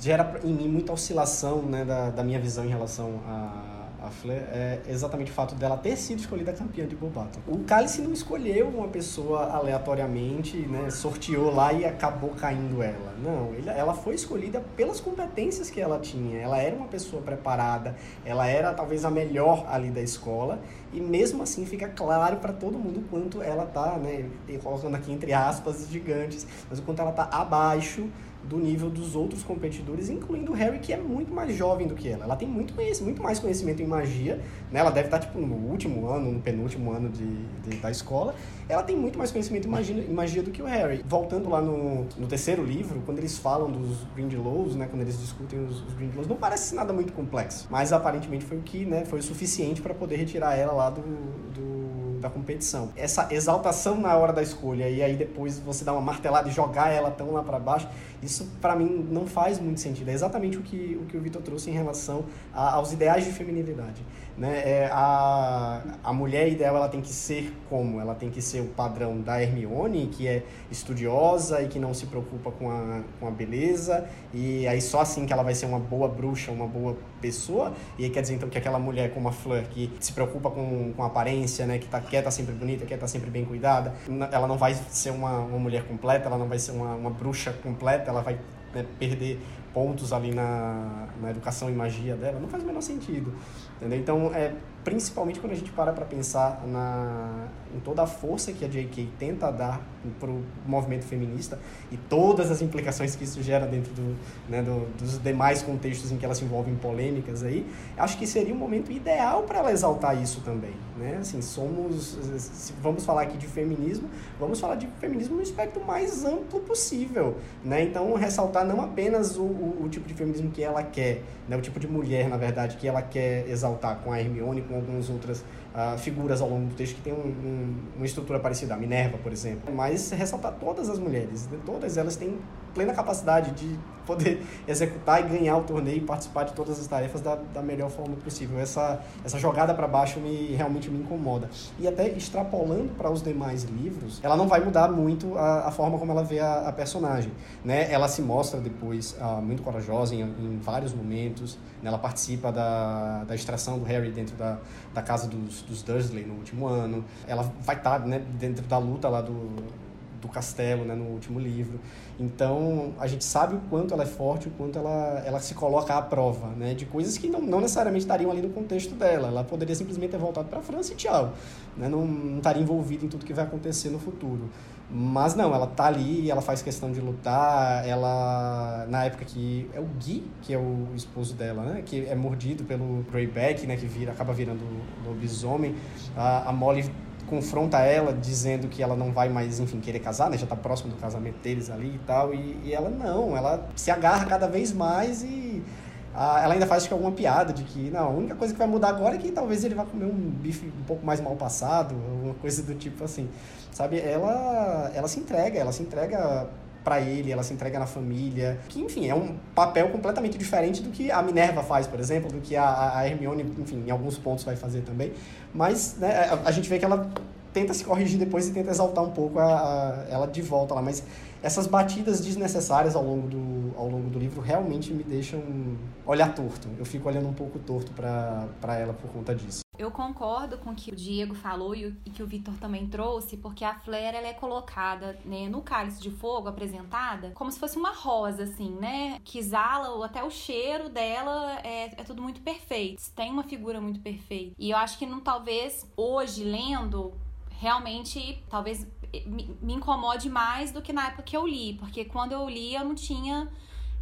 gera em mim muita oscilação, né, da, da minha visão em relação a a Flair, é exatamente o fato dela ter sido escolhida campeã de Bobato. O Cálice não escolheu uma pessoa aleatoriamente, né, sorteou lá e acabou caindo ela. Não, ela foi escolhida pelas competências que ela tinha. Ela era uma pessoa preparada, ela era talvez a melhor ali da escola e mesmo assim fica claro para todo mundo quanto ela tá, né, colocando aqui entre aspas gigantes, mas o quanto ela tá abaixo do nível dos outros competidores, incluindo o Harry, que é muito mais jovem do que ela. Ela tem muito, muito mais conhecimento em magia, né? Ela deve estar, tipo, no último ano, no penúltimo ano de, de da escola. Ela tem muito mais conhecimento em magia, em magia do que o Harry. Voltando lá no, no terceiro livro, quando eles falam dos Grindelows, né? Quando eles discutem os, os Grindelows, não parece nada muito complexo. Mas, aparentemente, foi o que, né? Foi o suficiente para poder retirar ela lá do, do da competição. Essa exaltação na hora da escolha e aí depois você dá uma martelada e jogar ela tão lá para baixo, isso para mim não faz muito sentido. É exatamente o que o, que o Vitor trouxe em relação a, aos ideais de feminilidade. Né? É, a, a mulher ideal ela tem que ser como? Ela tem que ser o padrão da Hermione, que é estudiosa e que não se preocupa com a, com a beleza, e aí só assim que ela vai ser uma boa bruxa, uma boa pessoa, e aí quer dizer então que aquela mulher como a Fleur, que se preocupa com, com aparência, né? que tá, quer estar tá sempre bonita, quer estar tá sempre bem cuidada, ela não vai ser uma, uma mulher completa, ela não vai ser uma, uma bruxa completa, ela vai né, perder pontos ali na, na educação e magia dela, não faz o menor sentido. Entendeu? Então, é, principalmente quando a gente para para pensar na, em toda a força que a J.K. tenta dar para o movimento feminista e todas as implicações que isso gera dentro do, né, do, dos demais contextos em que ela se envolve em polêmicas aí, acho que seria um momento ideal para ela exaltar isso também. Né? Assim, somos, vamos falar aqui de feminismo, vamos falar de feminismo no espectro mais amplo possível. Né? Então, ressaltar não apenas o, o, o tipo de feminismo que ela quer, né? o tipo de mulher, na verdade, que ela quer exaltar com a Hermione, com algumas outras uh, figuras ao longo do texto que tem um, um, uma estrutura parecida, a Minerva, por exemplo. Mas ressaltar todas as mulheres, todas elas têm plena capacidade de poder executar e ganhar o torneio e participar de todas as tarefas da, da melhor forma possível. Essa, essa jogada para baixo me realmente me incomoda. E até extrapolando para os demais livros, ela não vai mudar muito a, a forma como ela vê a, a, personagem. Né? Ela se mostra depois uh, muito corajosa em, em vários momentos. Né? Ela participa da, da extração do Harry dentro da, da casa dos, dos Dursley no último ano. Ela vai estar tá, né, dentro da luta lá do, do castelo né, no último livro. Então, a gente sabe o quanto ela é forte, o quanto ela, ela se coloca à prova, né? De coisas que não, não necessariamente estariam ali no contexto dela. Ela poderia simplesmente ter voltado para a França e tchau. Né? Não, não estaria envolvida em tudo que vai acontecer no futuro. Mas não, ela tá ali, ela faz questão de lutar, ela... Na época que... É o Guy, que é o esposo dela, né? Que é mordido pelo Greyback, né? Que vira, acaba virando lobisomem. A, a Molly confronta ela dizendo que ela não vai mais, enfim, querer casar, né? Já tá próximo do casamento deles ali e tal. E, e ela não, ela se agarra cada vez mais e a, ela ainda faz que, alguma piada de que não, a única coisa que vai mudar agora é que talvez ele vá comer um bife um pouco mais mal passado, alguma coisa do tipo assim. Sabe? Ela, ela se entrega, ela se entrega para ele, ela se entrega na família, que enfim, é um papel completamente diferente do que a Minerva faz, por exemplo, do que a, a Hermione, enfim, em alguns pontos vai fazer também, mas né, a, a gente vê que ela tenta se corrigir depois e tenta exaltar um pouco a, a, ela de volta lá. Mas essas batidas desnecessárias ao longo do, ao longo do livro realmente me deixam olhar torto. Eu fico olhando um pouco torto para ela por conta disso. Eu concordo com o que o Diego falou e, que o Vitor também trouxe, porque a Flair ela é colocada né, no cálice de fogo, apresentada, como se fosse uma rosa, assim, né? Que exala, até o cheiro dela é, é tudo muito perfeito. Tem uma figura muito perfeita. E eu acho que não, talvez hoje, lendo, realmente, talvez me, incomode mais do que na época que eu li, porque quando eu li eu não tinha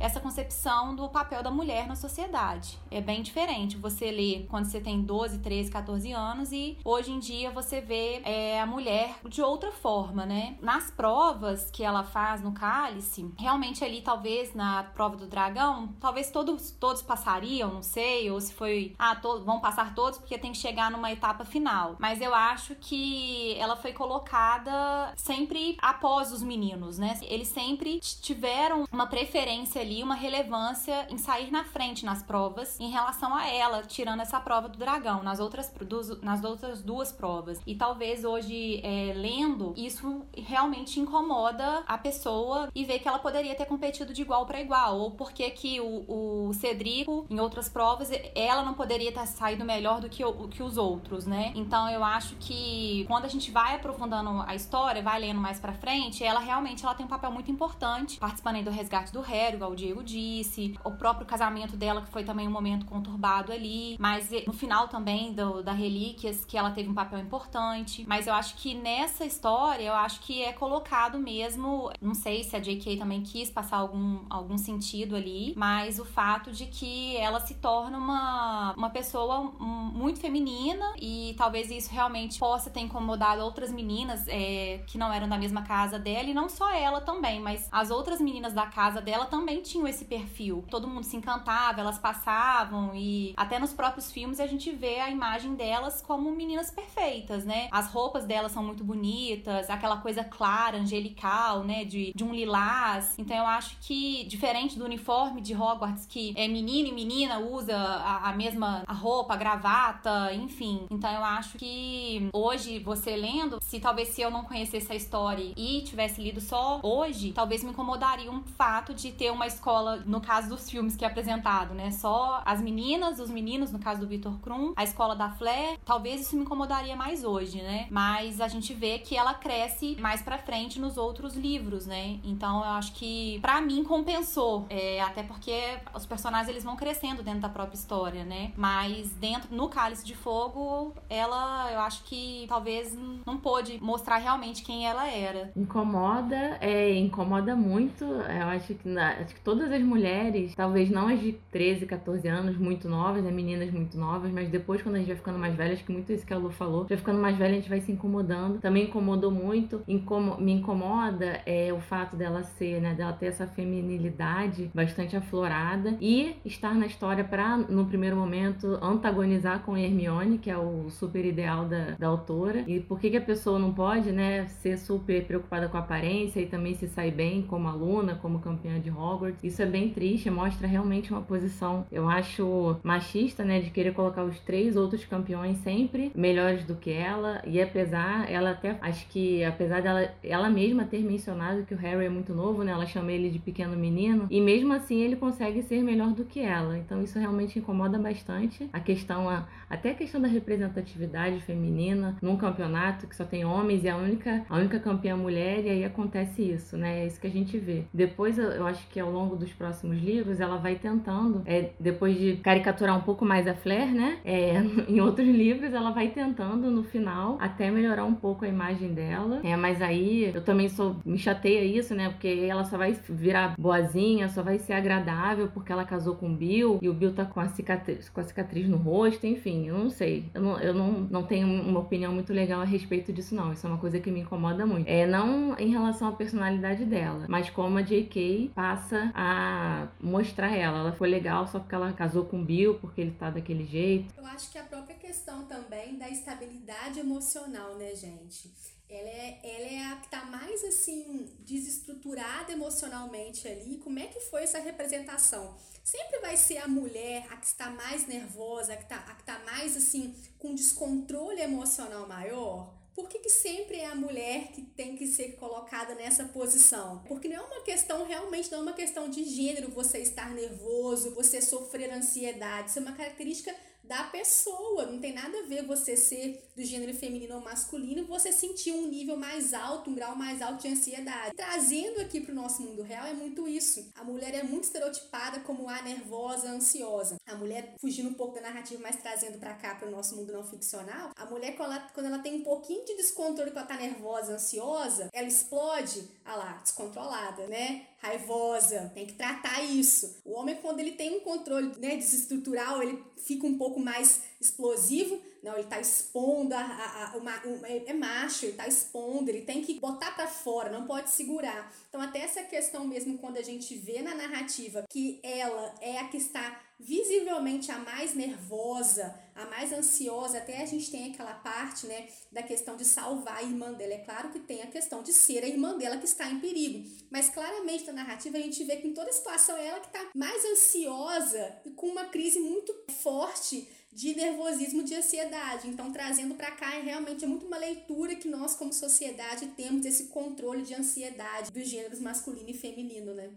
essa concepção do papel da mulher na sociedade. É bem diferente você lê quando você tem 12, 13, 14 anos e hoje em dia você vê é, a mulher de outra forma, né? Nas provas que ela faz no cálice, realmente ali talvez na prova do dragão, talvez todos, todos passariam, não sei, ou se foi, ah, to vão passar todos porque tem que chegar numa etapa final. Mas eu acho que ela foi colocada sempre após os meninos, né? Eles sempre tiveram uma preferência ali uma relevância em sair na frente nas provas em relação a ela, tirando essa prova do dragão, nas outras, dos, nas outras duas provas. E talvez hoje, é, lendo, isso realmente incomoda a pessoa e ver que ela poderia ter competido de igual para igual. Ou porque que o, o Cedrico, em outras provas, ela não poderia ter saído melhor do que, o, que os outros, né? Então eu acho que quando a gente vai aprofundando a história, vai lendo mais pra frente, ela realmente ela tem um papel muito importante, participando aí do resgate do Harry, Diego disse, o próprio casamento dela, que foi também um momento conturbado ali, mas no final também do, da Relíquias, que ela teve um papel importante. Mas eu acho que nessa história, eu acho que é colocado mesmo, não sei se a J.K. também quis passar algum, algum sentido ali, mas o fato de que ela se torna uma, uma pessoa muito feminina e talvez isso realmente possa ter incomodado outras meninas é, que não eram da mesma casa dela, e não só ela também, mas as outras meninas da casa dela também tinham esse perfil. Todo mundo se encantava, elas passavam e até nos próprios filmes a gente vê a imagem delas como meninas perfeitas, né? As roupas delas são muito bonitas, aquela coisa clara, angelical, né? De, de um lilás. Então eu acho que, diferente do uniforme de Hogwarts, que é menino e menina usa a, a mesma a roupa, a gravata, enfim. Então eu acho que hoje, você lendo, se talvez se eu não conhecesse a história e tivesse lido só hoje, talvez me incomodaria um fato de ter uma escola, no caso dos filmes que é apresentado, né? Só as meninas, os meninos, no caso do Victor Krum, a escola da Flair, talvez isso me incomodaria mais hoje, né? Mas a gente vê que ela cresce mais pra frente nos outros livros, né? Então eu acho que para mim compensou, é, até porque os personagens eles vão crescendo dentro da própria história, né? Mas dentro no Cálice de Fogo, ela eu acho que talvez não pôde mostrar realmente quem ela era. Incomoda, é, incomoda muito. Eu acho que, acho que todas as mulheres, talvez não as de 13, 14 anos, muito novas, né? Meninas muito novas, mas depois, quando a gente vai ficando mais velha, acho que muito isso que a Lu falou, vai ficando mais velha, a gente vai se incomodando. Também incomodou muito. Incomo me incomoda é o fato dela ser, né? Dela ter essa feminilidade bastante aflorada e estar na história para, no primeiro momento, antagonizar com Hermione, que é o super ideal da, da autora. E por que, que a pessoa não pode, né? Ser super preocupada com a aparência e também se sair bem como aluna, como campeã de Hogwarts. Isso é bem triste, mostra realmente uma posição, eu acho, machista, né, de querer colocar os três outros campeões sempre melhores do que ela. E apesar, ela até, acho que apesar dela ela mesma ter mencionado que o Harry é muito novo, né, ela chama ele de pequeno menino, e mesmo assim ele consegue ser melhor do que ela. Então isso realmente incomoda bastante. A questão, até a questão da representatividade feminina num campeonato que só tem homens e a única, a única campeã mulher, e aí acontece isso, né? É isso que a gente vê. Depois eu acho que ao longo dos próximos livros ela vai tentando, é, depois de caricaturar um pouco mais a Flair, né? É, em outros livros ela vai tentando no final até melhorar um pouco a imagem dela. É, mas aí eu também sou me chateia isso, né? Porque ela só vai virar boazinha, só vai ser agradável porque ela casou com o Bill e o Bill tá com a cicatriz, com a cicatriz no rosto, enfim, eu não sei. Eu não, eu não, não tenho uma opinião muito legal a respeito disso, não. Isso é uma coisa que me incomoda muito. É não em relação à personalidade dela, mas como a J.K. passa a mostrar ela. Ela foi legal só porque ela casou com o Bill, porque ele tá daquele jeito. Eu acho que a própria questão também da estabilidade emocional, né, gente? Ela é, ela é a que tá mais assim desestruturada emocionalmente ali. Como é que foi essa representação? Sempre vai ser a mulher a que está mais nervosa, a que tá, a que tá mais assim com descontrole emocional maior? Por que, que sempre é a mulher que tem que ser colocada nessa posição? Porque não é uma questão, realmente não é uma questão de gênero, você estar nervoso, você sofrer ansiedade. Isso é uma característica da pessoa. Não tem nada a ver você ser do gênero feminino ou masculino, você sentir um nível mais alto, um grau mais alto de ansiedade. Trazendo aqui para o nosso mundo real é muito isso. A mulher é muito estereotipada como a nervosa, ansiosa. A mulher, fugindo um pouco da narrativa, mas trazendo para cá para o nosso mundo não ficcional, a mulher quando ela, tem um pouquinho de descontrole, quando ela tá nervosa, ansiosa, ela explode, ah lá, descontrolada, né? Raivosa, tem que tratar isso. O homem, quando ele tem um controle né, desestrutural, ele fica um pouco mais explosivo, não, ele tá expondo, a, a, a uma, um, é, é, macho, ele tá expondo, ele tem que botar para fora, não pode segurar. Então, até essa questão mesmo, quando a gente vê na narrativa que ela é a que está visivelmente a mais nervosa, a mais ansiosa, até a gente tem aquela parte, né, da questão de salvar a irmã dela. É claro que tem a questão de ser a irmã dela que está em perigo, mas claramente na narrativa a gente vê que em toda situação é ela que está mais ansiosa e com uma crise muito forte de nervosismo, de ansiedade. Então, trazendo para cá, é realmente muito uma leitura que nós, como sociedade, temos esse controle de ansiedade dos gêneros masculino e feminino, né?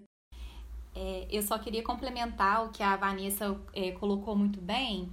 É, eu só queria complementar o que a Vanessa é, colocou muito bem,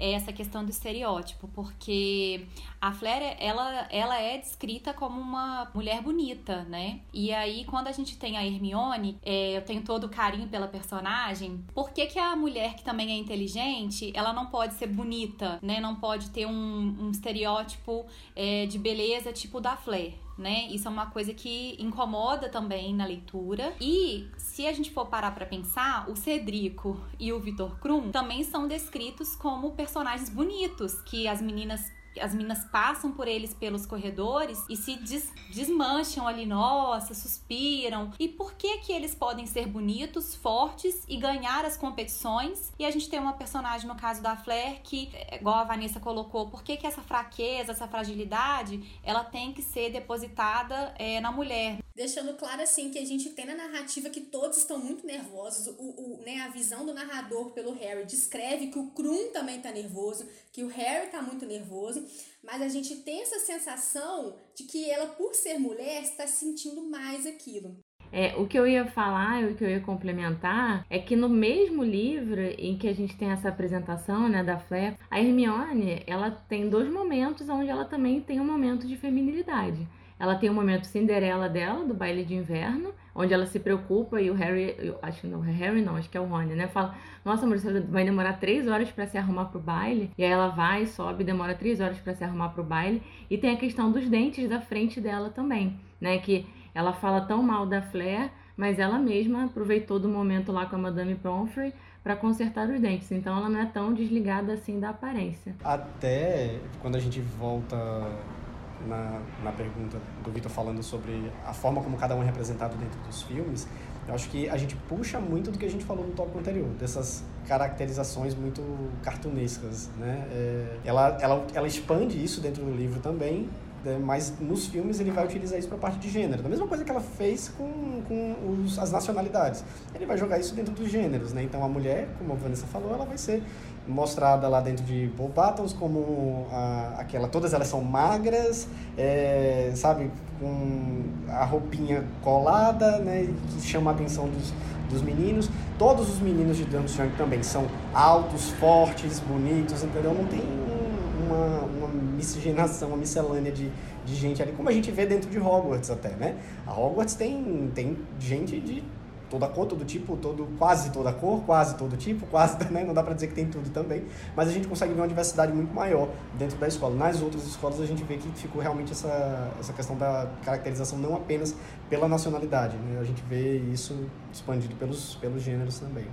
é essa questão do estereótipo, porque a Flair, ela, ela é descrita como uma mulher bonita, né? E aí, quando a gente tem a Hermione, é, eu tenho todo o carinho pela personagem, por que, que a mulher que também é inteligente, ela não pode ser bonita, né? Não pode ter um, um estereótipo é, de beleza tipo da Flair? Né? Isso é uma coisa que incomoda também na leitura. E se a gente for parar para pensar, o Cedrico e o Vitor Krum também são descritos como personagens bonitos que as meninas as meninas passam por eles pelos corredores e se des desmancham ali, nossa, suspiram. E por que que eles podem ser bonitos, fortes e ganhar as competições? E a gente tem uma personagem no caso da Flair que, igual a Vanessa colocou, por que que essa fraqueza, essa fragilidade, ela tem que ser depositada é, na mulher? Deixando claro assim que a gente tem na narrativa que todos estão muito nervosos. O, o, né, a visão do narrador pelo Harry descreve que o Krum também está nervoso, que o Harry está muito nervoso, mas a gente tem essa sensação de que ela, por ser mulher, está sentindo mais aquilo. É, o que eu ia falar, o que eu ia complementar, é que no mesmo livro em que a gente tem essa apresentação né, da Flair, a Hermione ela tem dois momentos onde ela também tem um momento de feminilidade. Ela tem o um momento Cinderela dela, do baile de inverno, onde ela se preocupa e o Harry, acho que não, Harry não, acho que é o Rony, né? Fala, nossa, amor, você vai demorar três horas para se arrumar pro baile. E aí ela vai, sobe, demora três horas para se arrumar pro baile. E tem a questão dos dentes da frente dela também, né? Que ela fala tão mal da Flair, mas ela mesma aproveitou do momento lá com a Madame Pomfrey para consertar os dentes. Então ela não é tão desligada assim da aparência. Até quando a gente volta na, na pergunta do Vitor falando sobre a forma como cada um é representado dentro dos filmes, eu acho que a gente puxa muito do que a gente falou no tópico anterior, dessas caracterizações muito cartunescas, né? É, ela, ela, ela expande isso dentro do livro também, né? mas nos filmes ele vai utilizar isso para a parte de gênero. Da mesma coisa que ela fez com, com os, as nacionalidades. Ele vai jogar isso dentro dos gêneros, né? Então a mulher, como a Vanessa falou, ela vai ser mostrada lá dentro de Paul Battles como a, aquela, todas elas são magras, é, sabe, com a roupinha colada, né, que chama a atenção dos, dos meninos. Todos os meninos de Durmstrang também são altos, fortes, bonitos, entendeu? Não tem uma, uma miscigenação, uma miscelânea de, de gente ali, como a gente vê dentro de Hogwarts até, né? A Hogwarts tem, tem gente de toda cor, todo tipo, todo, quase toda cor, quase todo tipo, quase, né? Não dá para dizer que tem tudo também, mas a gente consegue ver uma diversidade muito maior dentro da escola. Nas outras escolas a gente vê que ficou realmente essa, essa questão da caracterização não apenas pela nacionalidade, né? A gente vê isso expandido pelos, pelos gêneros também.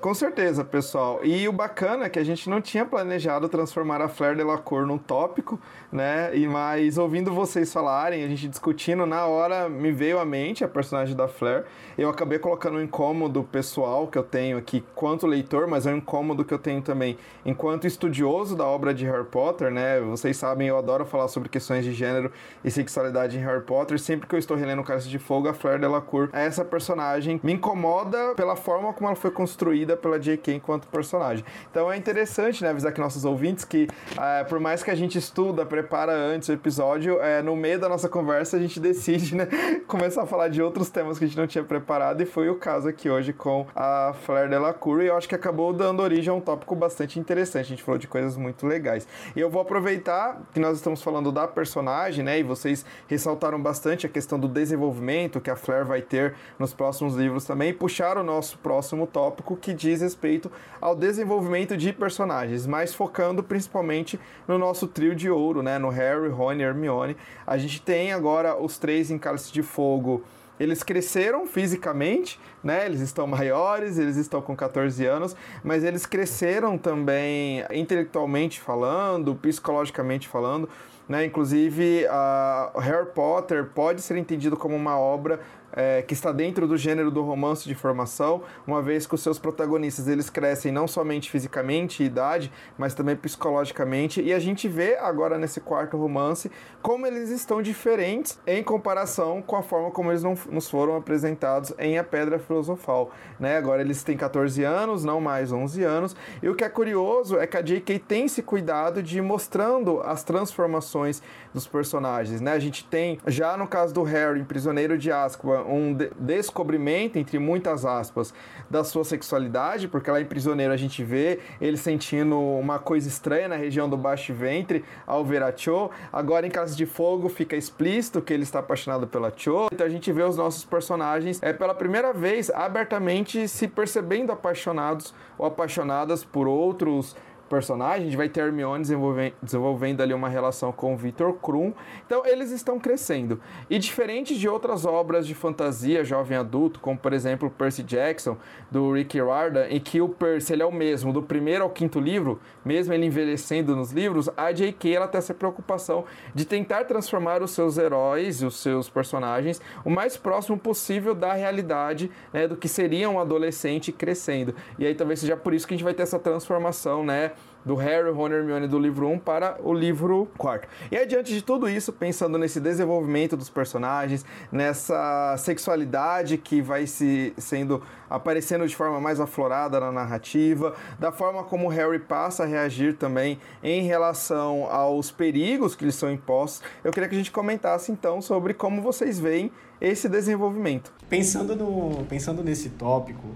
Com certeza, pessoal. E o bacana é que a gente não tinha planejado transformar a Flair Delacour num tópico, né? E mas ouvindo vocês falarem, a gente discutindo na hora, me veio à mente a personagem da Flair. Eu acabei colocando um incômodo pessoal que eu tenho aqui quanto leitor, mas é um incômodo que eu tenho também enquanto estudioso da obra de Harry Potter, né? Vocês sabem, eu adoro falar sobre questões de gênero e sexualidade em Harry Potter. Sempre que eu estou relendo Cálice de Fogo, a Flair Delacour é essa personagem me incomoda pela forma como ela foi construída pela J.K. enquanto personagem. Então é interessante, né, avisar que nossos ouvintes que, é, por mais que a gente estuda, prepara antes o episódio, é, no meio da nossa conversa a gente decide, né, começar a falar de outros temas que a gente não tinha preparado e foi o caso aqui hoje com a Flair Delacour e eu acho que acabou dando origem a um tópico bastante interessante. A gente falou de coisas muito legais. E eu vou aproveitar que nós estamos falando da personagem, né, e vocês ressaltaram bastante a questão do desenvolvimento que a Flair vai ter nos próximos livros também, e puxar o nosso próximo tópico que diz respeito ao desenvolvimento de personagens, mas focando principalmente no nosso trio de ouro, né, no Harry, Rony e Hermione. A gente tem agora os três em Cálice de Fogo eles cresceram fisicamente, né? Eles estão maiores, eles estão com 14 anos, mas eles cresceram também intelectualmente falando, psicologicamente falando. Né? Inclusive, uh, Harry Potter pode ser entendido como uma obra é, que está dentro do gênero do romance de formação, uma vez que os seus protagonistas eles crescem não somente fisicamente e idade, mas também psicologicamente. E a gente vê agora nesse quarto romance como eles estão diferentes em comparação com a forma como eles nos foram apresentados em A Pedra Filosofal. Né? Agora eles têm 14 anos, não mais 11 anos. E o que é curioso é que a J.K. tem esse cuidado de ir mostrando as transformações dos personagens. Né? A gente tem, já no caso do Harry, Prisioneiro de Azkaban, um de descobrimento, entre muitas aspas, da sua sexualidade, porque lá em Prisioneiro a gente vê ele sentindo uma coisa estranha na região do baixo ventre ao ver a Cho. Agora em Casa de Fogo fica explícito que ele está apaixonado pela Cho. Então a gente vê os nossos personagens é pela primeira vez abertamente se percebendo apaixonados ou apaixonadas por outros personagem, a gente vai ter Hermione desenvolvendo, desenvolvendo ali uma relação com Victor Krum. Então eles estão crescendo. E diferente de outras obras de fantasia jovem adulto, como por exemplo Percy Jackson, do Rick Riordan, em que o Percy ele é o mesmo do primeiro ao quinto livro, mesmo ele envelhecendo nos livros, a J.K. ela tem essa preocupação de tentar transformar os seus heróis os seus personagens o mais próximo possível da realidade né, do que seria um adolescente crescendo. E aí talvez seja por isso que a gente vai ter essa transformação, né? Do Harry, Ron e Hermione do livro 1 para o livro 4. E adiante de tudo isso, pensando nesse desenvolvimento dos personagens, nessa sexualidade que vai se sendo aparecendo de forma mais aflorada na narrativa, da forma como Harry passa a reagir também em relação aos perigos que lhes são impostos, eu queria que a gente comentasse então sobre como vocês veem esse desenvolvimento. Pensando, no, pensando nesse tópico,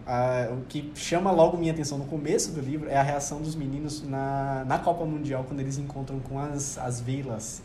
o que chama logo minha atenção no começo do livro é a reação dos meninos na, na Copa Mundial quando eles encontram com as, as vilas.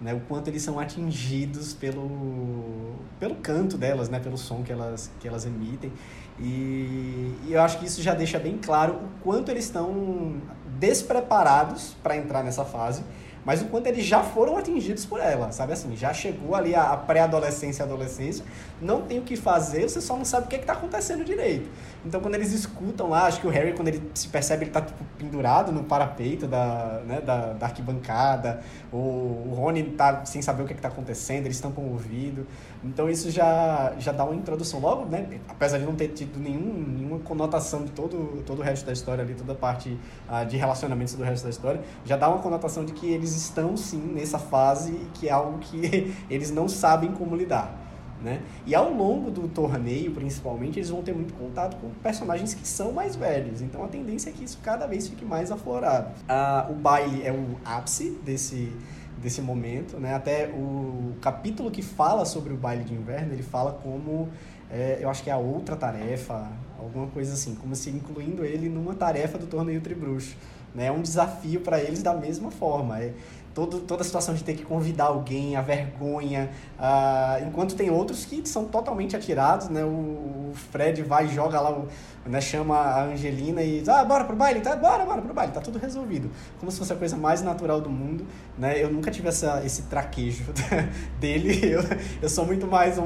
Né, o quanto eles são atingidos pelo, pelo canto delas, né, pelo som que elas, que elas emitem. E, e eu acho que isso já deixa bem claro o quanto eles estão despreparados para entrar nessa fase mas o quanto eles já foram atingidos por ela, sabe assim? Já chegou ali a, pré-adolescência e adolescência, não tem o que fazer, você só não sabe o que é está acontecendo direito. Então, quando eles escutam lá, acho que o Harry, quando ele se percebe, ele está tipo, pendurado no parapeito da, né, da, da arquibancada, o, o Rony tá sem saber o que é está acontecendo, eles com o ouvido. Então, isso já, já dá uma introdução logo, né? Apesar de não ter tido nenhum, nenhuma conotação de todo, todo o resto da história ali, toda a parte uh, de relacionamentos do resto da história, já dá uma conotação de que eles estão sim nessa fase e que é algo que eles não sabem como lidar. Né? E ao longo do torneio, principalmente, eles vão ter muito contato com personagens que são mais velhos. Então a tendência é que isso cada vez fique mais aflorado. Ah, o baile é o ápice desse, desse momento. Né? Até o capítulo que fala sobre o baile de inverno, ele fala como, é, eu acho que é a outra tarefa, alguma coisa assim, como se incluindo ele numa tarefa do torneio Tribruxo. Né? É um desafio para eles da mesma forma. É, todo, toda a situação de ter que convidar alguém, a vergonha, uh, enquanto tem outros que são totalmente atirados, né? O, o Fred vai e joga lá o, né, chama a Angelina e diz, ah, bora pro baile, tá? Bora, bora pro baile, tá tudo resolvido. Como se fosse a coisa mais natural do mundo, né? Eu nunca tive essa, esse traquejo dele, eu, eu sou muito mais um,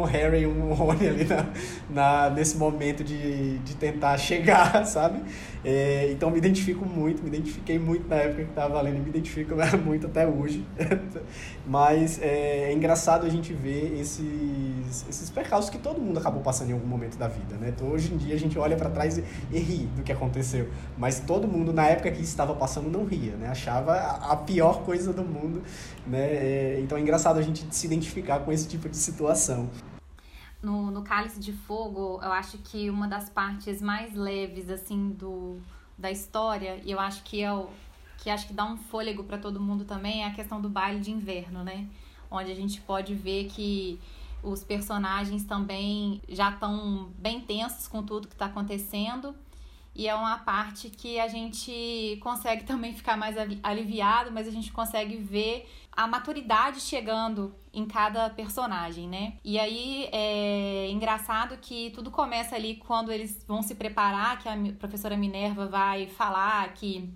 um Harry, um Rony ali na, na, nesse momento de, de tentar chegar, sabe? É, então me identifico muito, me identifiquei muito na época que tava lendo, me identifico muito até hoje. Mas é, é, engraçado a gente ver esses, esses percalços que todo mundo acabou passando em algum momento da vida, né? Então, hoje em dia a gente olha para trás e, e, ri do que aconteceu. Mas todo mundo, na época que estava passando, não ria, né? Achava a pior coisa do mundo, né? É, então é engraçado a gente se identificar com esse tipo de situação. No, no Cálice de Fogo, eu acho que uma das partes mais leves, assim, do, da história, e eu acho que é o que acho que dá um fôlego para todo mundo também, é a questão do baile de inverno, né? Onde a gente pode ver que os personagens também já estão bem tensos com tudo que está acontecendo e é uma parte que a gente consegue também ficar mais aliviado, mas a gente consegue ver a maturidade chegando em cada personagem, né? E aí é engraçado que tudo começa ali quando eles vão se preparar, que a professora Minerva vai falar que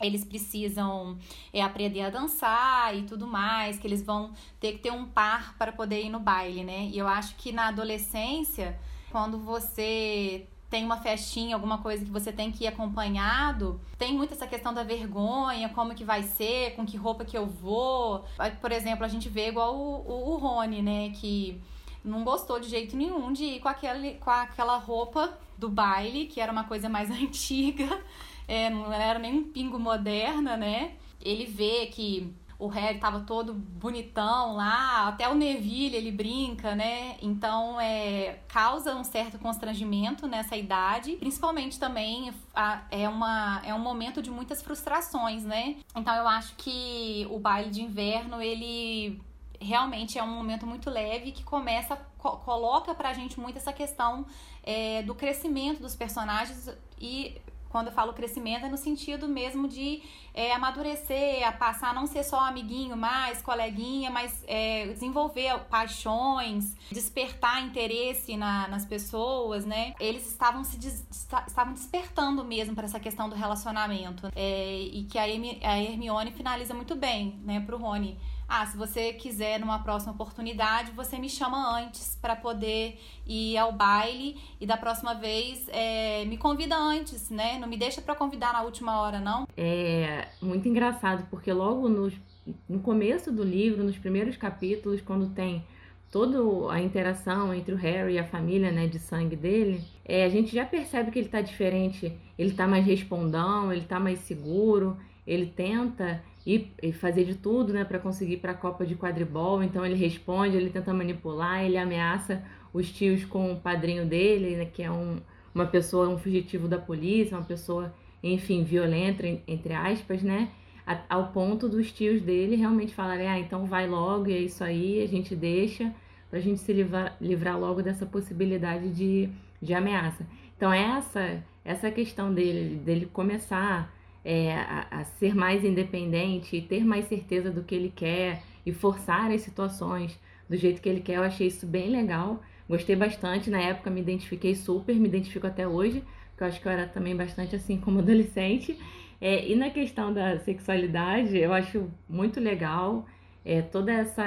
eles precisam é, aprender a dançar e tudo mais, que eles vão ter que ter um par para poder ir no baile, né? E eu acho que na adolescência, quando você tem uma festinha, alguma coisa que você tem que ir acompanhado, tem muito essa questão da vergonha, como que vai ser, com que roupa que eu vou. Por exemplo, a gente vê igual o, o, o Rony, né, que não gostou de jeito nenhum de ir com, aquele, com aquela roupa do baile, que era uma coisa mais antiga, é, não era nem um pingo moderna, né? Ele vê que o Harry tava todo bonitão lá, até o Neville ele brinca, né? Então é, causa um certo constrangimento nessa idade, principalmente também a, é, uma, é um momento de muitas frustrações, né? Então eu acho que o baile de inverno ele realmente é um momento muito leve que começa, co coloca pra gente muito essa questão é, do crescimento dos personagens e quando eu falo crescimento, é no sentido mesmo de é, amadurecer, a passar a não ser só amiguinho mais, coleguinha, mas é, desenvolver paixões, despertar interesse na, nas pessoas, né? Eles estavam se des, estavam despertando mesmo para essa questão do relacionamento. É, e que a, Hermione finaliza muito bem, né, pro Rony ah, se você quiser numa próxima oportunidade, você me chama antes para poder ir ao baile e da próxima vez é, me convida antes, né? Não me deixa para convidar na última hora, não. É muito engraçado porque logo no, no começo do livro, nos primeiros capítulos, quando tem toda a interação entre o Harry e a família, né, de sangue dele, é, a gente já percebe que ele tá diferente, ele tá mais respondão, ele tá mais seguro, ele tenta e fazer de tudo, né, para conseguir para a Copa de quadribol. Então ele responde, ele tenta manipular, ele ameaça os tios com o padrinho dele, né, que é um, uma pessoa, um fugitivo da polícia, uma pessoa, enfim, violenta, entre aspas, né? Ao ponto dos tios dele realmente falarem, ah, então vai logo e é isso aí, a gente deixa, para a gente se livrar, livrar logo dessa possibilidade de, de ameaça. Então essa essa questão dele, dele começar é, a, a, ser mais independente e ter mais certeza do que ele quer e forçar as situações do jeito que ele quer. Eu achei isso bem legal. Gostei bastante. Na época me identifiquei super, me identifico até hoje, porque eu acho que eu era também bastante assim como adolescente. É, e na questão da sexualidade, eu acho muito legal é, toda essa,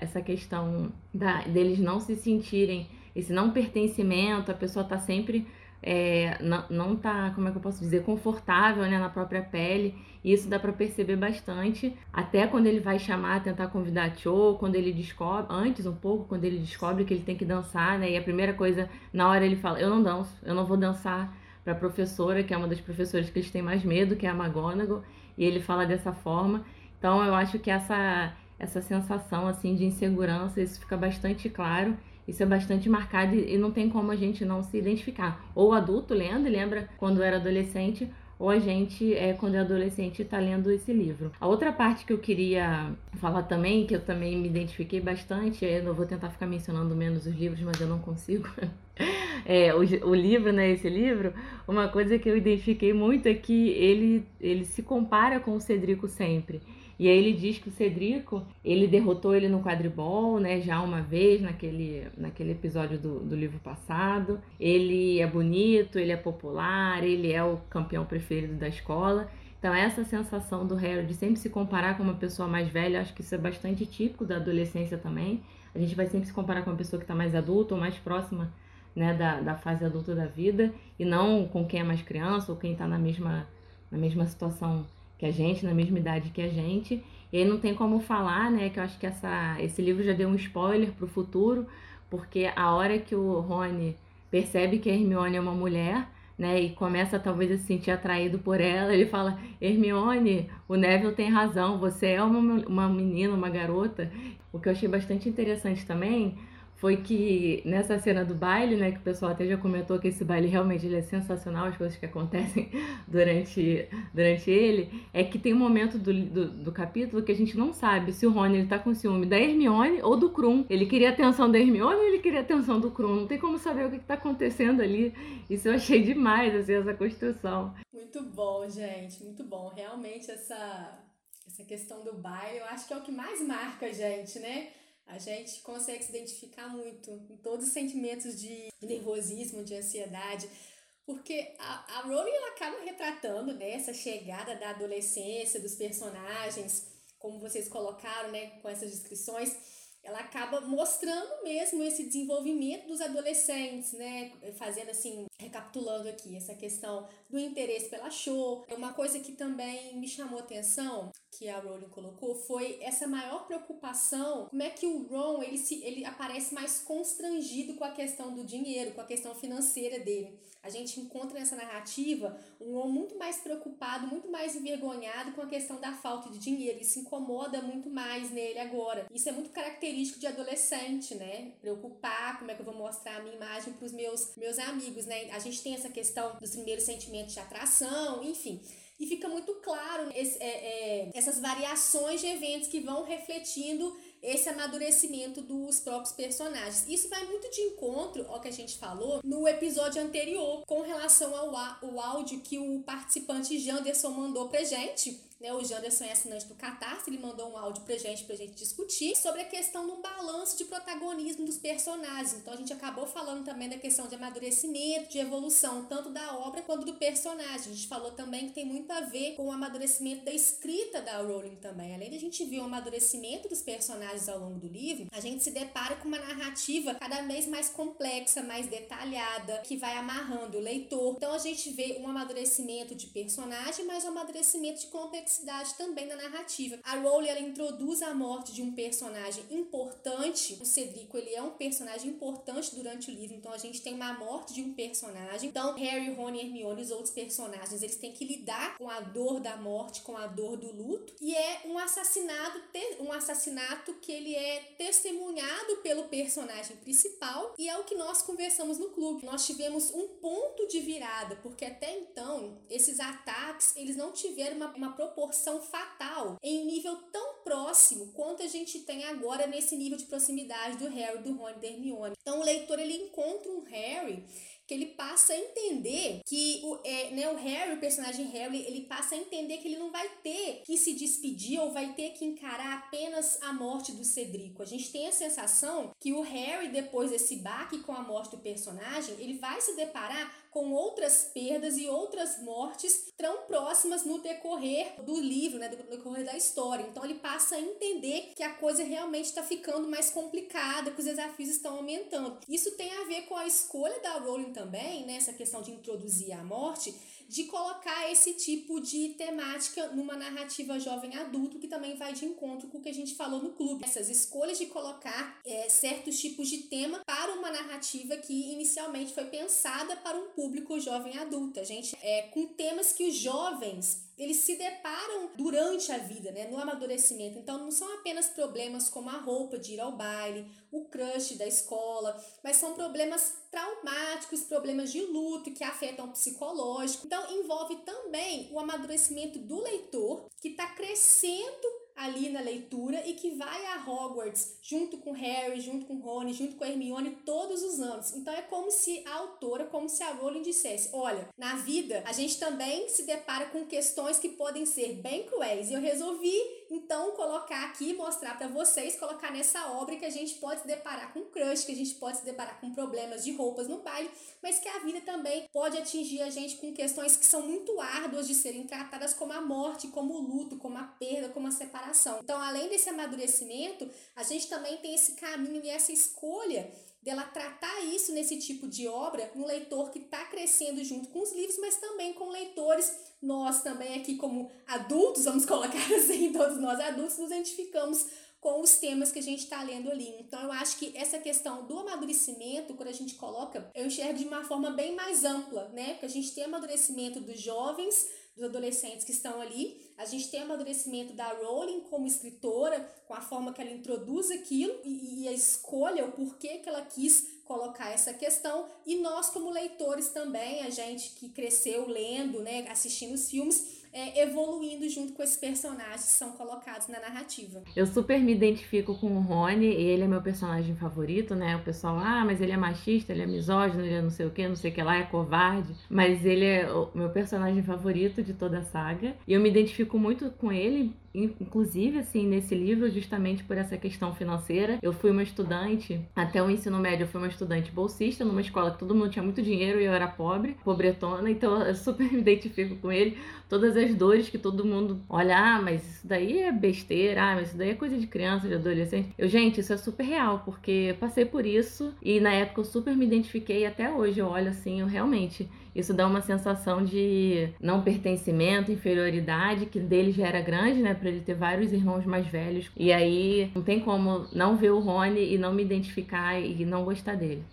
essa questão da, deles não se sentirem, esse não pertencimento, a pessoa tá sempre é, não, não tá, como é que eu posso dizer, confortável né, na própria pele. E isso dá para perceber bastante, até quando ele vai chamar, tentar convidar a Cho, quando ele descobre, antes um pouco, quando ele descobre que ele tem que dançar, né? E a primeira coisa, na hora ele fala: Eu não danço, eu não vou dançar para a professora, que é uma das professoras que eles têm mais medo, que é a McGonagall, e ele fala dessa forma. Então eu acho que essa, essa sensação assim de insegurança, isso fica bastante claro isso é bastante marcado e não tem como a gente não se identificar. Ou adulto lendo, lembra quando era adolescente, ou a gente, é, quando é adolescente, está lendo esse livro. A outra parte que eu queria falar também, que eu também me identifiquei bastante, eu não vou tentar ficar mencionando menos os livros, mas eu não consigo. é, o, o livro, né, esse livro, uma coisa que eu identifiquei muito é que ele, ele se compara com o Cedrico sempre. E aí ele diz que o Cedrico, ele derrotou ele no quadribol, né, já uma vez naquele, naquele episódio do, do livro passado. Ele é bonito, ele é popular, ele é o campeão preferido da escola. Então essa sensação do Harry de sempre se comparar com uma pessoa mais velha, acho que isso é bastante típico da adolescência também. A gente vai sempre se comparar com uma pessoa que está mais adulta ou mais próxima né, da, da fase adulta da vida, e não com quem é mais criança ou quem está na mesma, na mesma situação que a gente, na mesma idade que a gente. E aí não tem como falar, né? Que eu acho que essa, esse livro já deu um spoiler pro futuro, porque a hora que o Rony percebe que a Hermione é uma mulher, né, e começa talvez a se sentir atraído por ela, ele fala: Hermione, o Neville tem razão, você é uma, uma menina, uma garota. O que eu achei bastante interessante também foi que nessa cena do baile, né, que o pessoal até já comentou que esse baile realmente ele é sensacional, as coisas que acontecem durante, durante ele, é que tem um momento do, do, do capítulo que a gente não sabe se o Rony ele tá com ciúme da Hermione ou do Krum. Ele queria atenção da Hermione ou ele queria atenção do Krum. Não tem como saber o que, que tá acontecendo ali. Isso eu achei demais, assim, essa construção. Muito bom, gente, muito bom. Realmente essa, essa questão do baile, eu acho que é o que mais marca a gente, né? A gente consegue se identificar muito em todos os sentimentos de nervosismo, de ansiedade, porque a, a Rowling ela acaba retratando né, essa chegada da adolescência, dos personagens, como vocês colocaram né, com essas descrições, ela acaba mostrando mesmo esse desenvolvimento dos adolescentes, né? Fazendo assim, recapitulando aqui, essa questão do interesse pela show. Uma coisa que também me chamou atenção, que a Rowling colocou, foi essa maior preocupação, como é que o Ron, ele, se, ele aparece mais constrangido com a questão do dinheiro, com a questão financeira dele. A gente encontra nessa narrativa um Ron muito mais preocupado, muito mais envergonhado com a questão da falta de dinheiro. Isso incomoda muito mais nele agora. Isso é muito característico de adolescente, né? Preocupar como é que eu vou mostrar a minha imagem para os meus, meus amigos, né? A gente tem essa questão dos primeiros sentimentos de atração, enfim. E fica muito claro esse, é, é, essas variações de eventos que vão refletindo esse amadurecimento dos próprios personagens. Isso vai muito de encontro ao que a gente falou no episódio anterior, com relação ao, ao áudio que o participante Janderson mandou pra gente né, o Janderson é assinante do Catarse, ele mandou um áudio pra gente, pra gente discutir sobre a questão do balanço de protagonismo dos personagens. Então a gente acabou falando também da questão de amadurecimento, de evolução, tanto da obra quanto do personagem. A gente falou também que tem muito a ver com o amadurecimento da escrita da Rowling também. Além de a gente ver o amadurecimento dos personagens ao longo do livro, a gente se depara com uma narrativa cada vez mais complexa, mais detalhada, que vai amarrando o leitor. Então a gente vê um amadurecimento de personagem, mas um amadurecimento de complexidade complexidade também na narrativa. A Rowling ela introduz a morte de um personagem importante. O Cedrico ele é um personagem importante durante o livro, então a gente tem uma morte de um personagem. Então Harry, Hermione e os outros personagens eles têm que lidar com a dor da morte, com a dor do luto. E é um assassinato, um assassinato que ele é testemunhado pelo personagem principal e é o que nós conversamos no clube. Nós tivemos um ponto de virada, porque até então esses ataques eles não tiveram uma, uma fatal em nível tão próximo quanto a gente tem agora nesse nível de proximidade do Harry, do Rony e da Hermione. Então o leitor ele encontra um Harry que ele passa a entender que o, é, né, o Harry, o personagem Harry, ele passa a entender que ele não vai ter que se despedir ou vai ter que encarar apenas a morte do Cedrico. A gente tem a sensação que o Harry, depois desse baque com a morte do personagem, ele vai se deparar com outras perdas e outras mortes tão próximas no decorrer do livro, né, do decorrer da história. Então ele passa a entender que a coisa realmente está ficando mais complicada, que os desafios estão aumentando. Isso tem a ver com a escolha da Rowling também, né, essa questão de introduzir a morte de colocar esse tipo de temática numa narrativa jovem adulto, que também vai de encontro com o que a gente falou no clube. Essas escolhas de colocar é, certos tipos de tema para uma narrativa que inicialmente foi pensada para um público jovem adulto. A gente é com temas que os jovens eles se deparam durante a vida, né, no amadurecimento. Então, não são apenas problemas como a roupa de ir ao baile, o crush da escola, mas são problemas traumáticos, problemas de luto que afetam o psicológico. Então, envolve também o amadurecimento do leitor que está crescendo ali na leitura e que vai a Hogwarts junto com Harry, junto com Rony, junto com Hermione todos os anos. Então é como se a autora, como se a Rowling dissesse: olha, na vida a gente também se depara com questões que podem ser bem cruéis. E eu resolvi então colocar aqui, mostrar para vocês, colocar nessa obra que a gente pode se deparar com crush, que a gente pode se deparar com problemas de roupas no baile, mas que a vida também pode atingir a gente com questões que são muito árduas de serem tratadas como a morte, como o luto, como a perda, como a separação. Então, além desse amadurecimento, a gente também tem esse caminho e essa escolha dela tratar isso nesse tipo de obra, um leitor que está crescendo junto com os livros, mas também com leitores, nós também aqui como adultos, vamos colocar assim, todos nós adultos, nos identificamos com os temas que a gente está lendo ali. Então, eu acho que essa questão do amadurecimento, quando a gente coloca, eu enxergo de uma forma bem mais ampla, né? Porque a gente tem amadurecimento dos jovens, dos adolescentes que estão ali. A gente tem amadurecimento da Rowling como escritora, com a forma que ela introduz aquilo e, e a escolha, o porquê que ela quis colocar essa questão e nós como leitores também, a gente que cresceu lendo, né, assistindo os filmes, é, evoluindo junto com esses personagens que são colocados na narrativa. Eu super me identifico com o Rony, ele é meu personagem favorito, né? O pessoal, ah, mas ele é machista, ele é misógino, ele é não sei o que, não sei o que lá, é covarde. Mas ele é o meu personagem favorito de toda a saga. E eu me identifico muito com ele inclusive assim nesse livro justamente por essa questão financeira. Eu fui uma estudante até o ensino médio, eu fui uma estudante bolsista numa escola que todo mundo tinha muito dinheiro e eu era pobre, pobretona, então eu super me identifico com ele. Todas as dores que todo mundo olha, ah, mas isso daí é besteira, ah, mas isso daí é coisa de criança, de adolescente. Eu, gente, isso é super real, porque passei por isso e na época eu super me identifiquei até hoje eu olho assim, eu realmente isso dá uma sensação de não pertencimento, inferioridade, que dele já era grande, né? Pra ele ter vários irmãos mais velhos. E aí não tem como não ver o Rony e não me identificar e não gostar dele.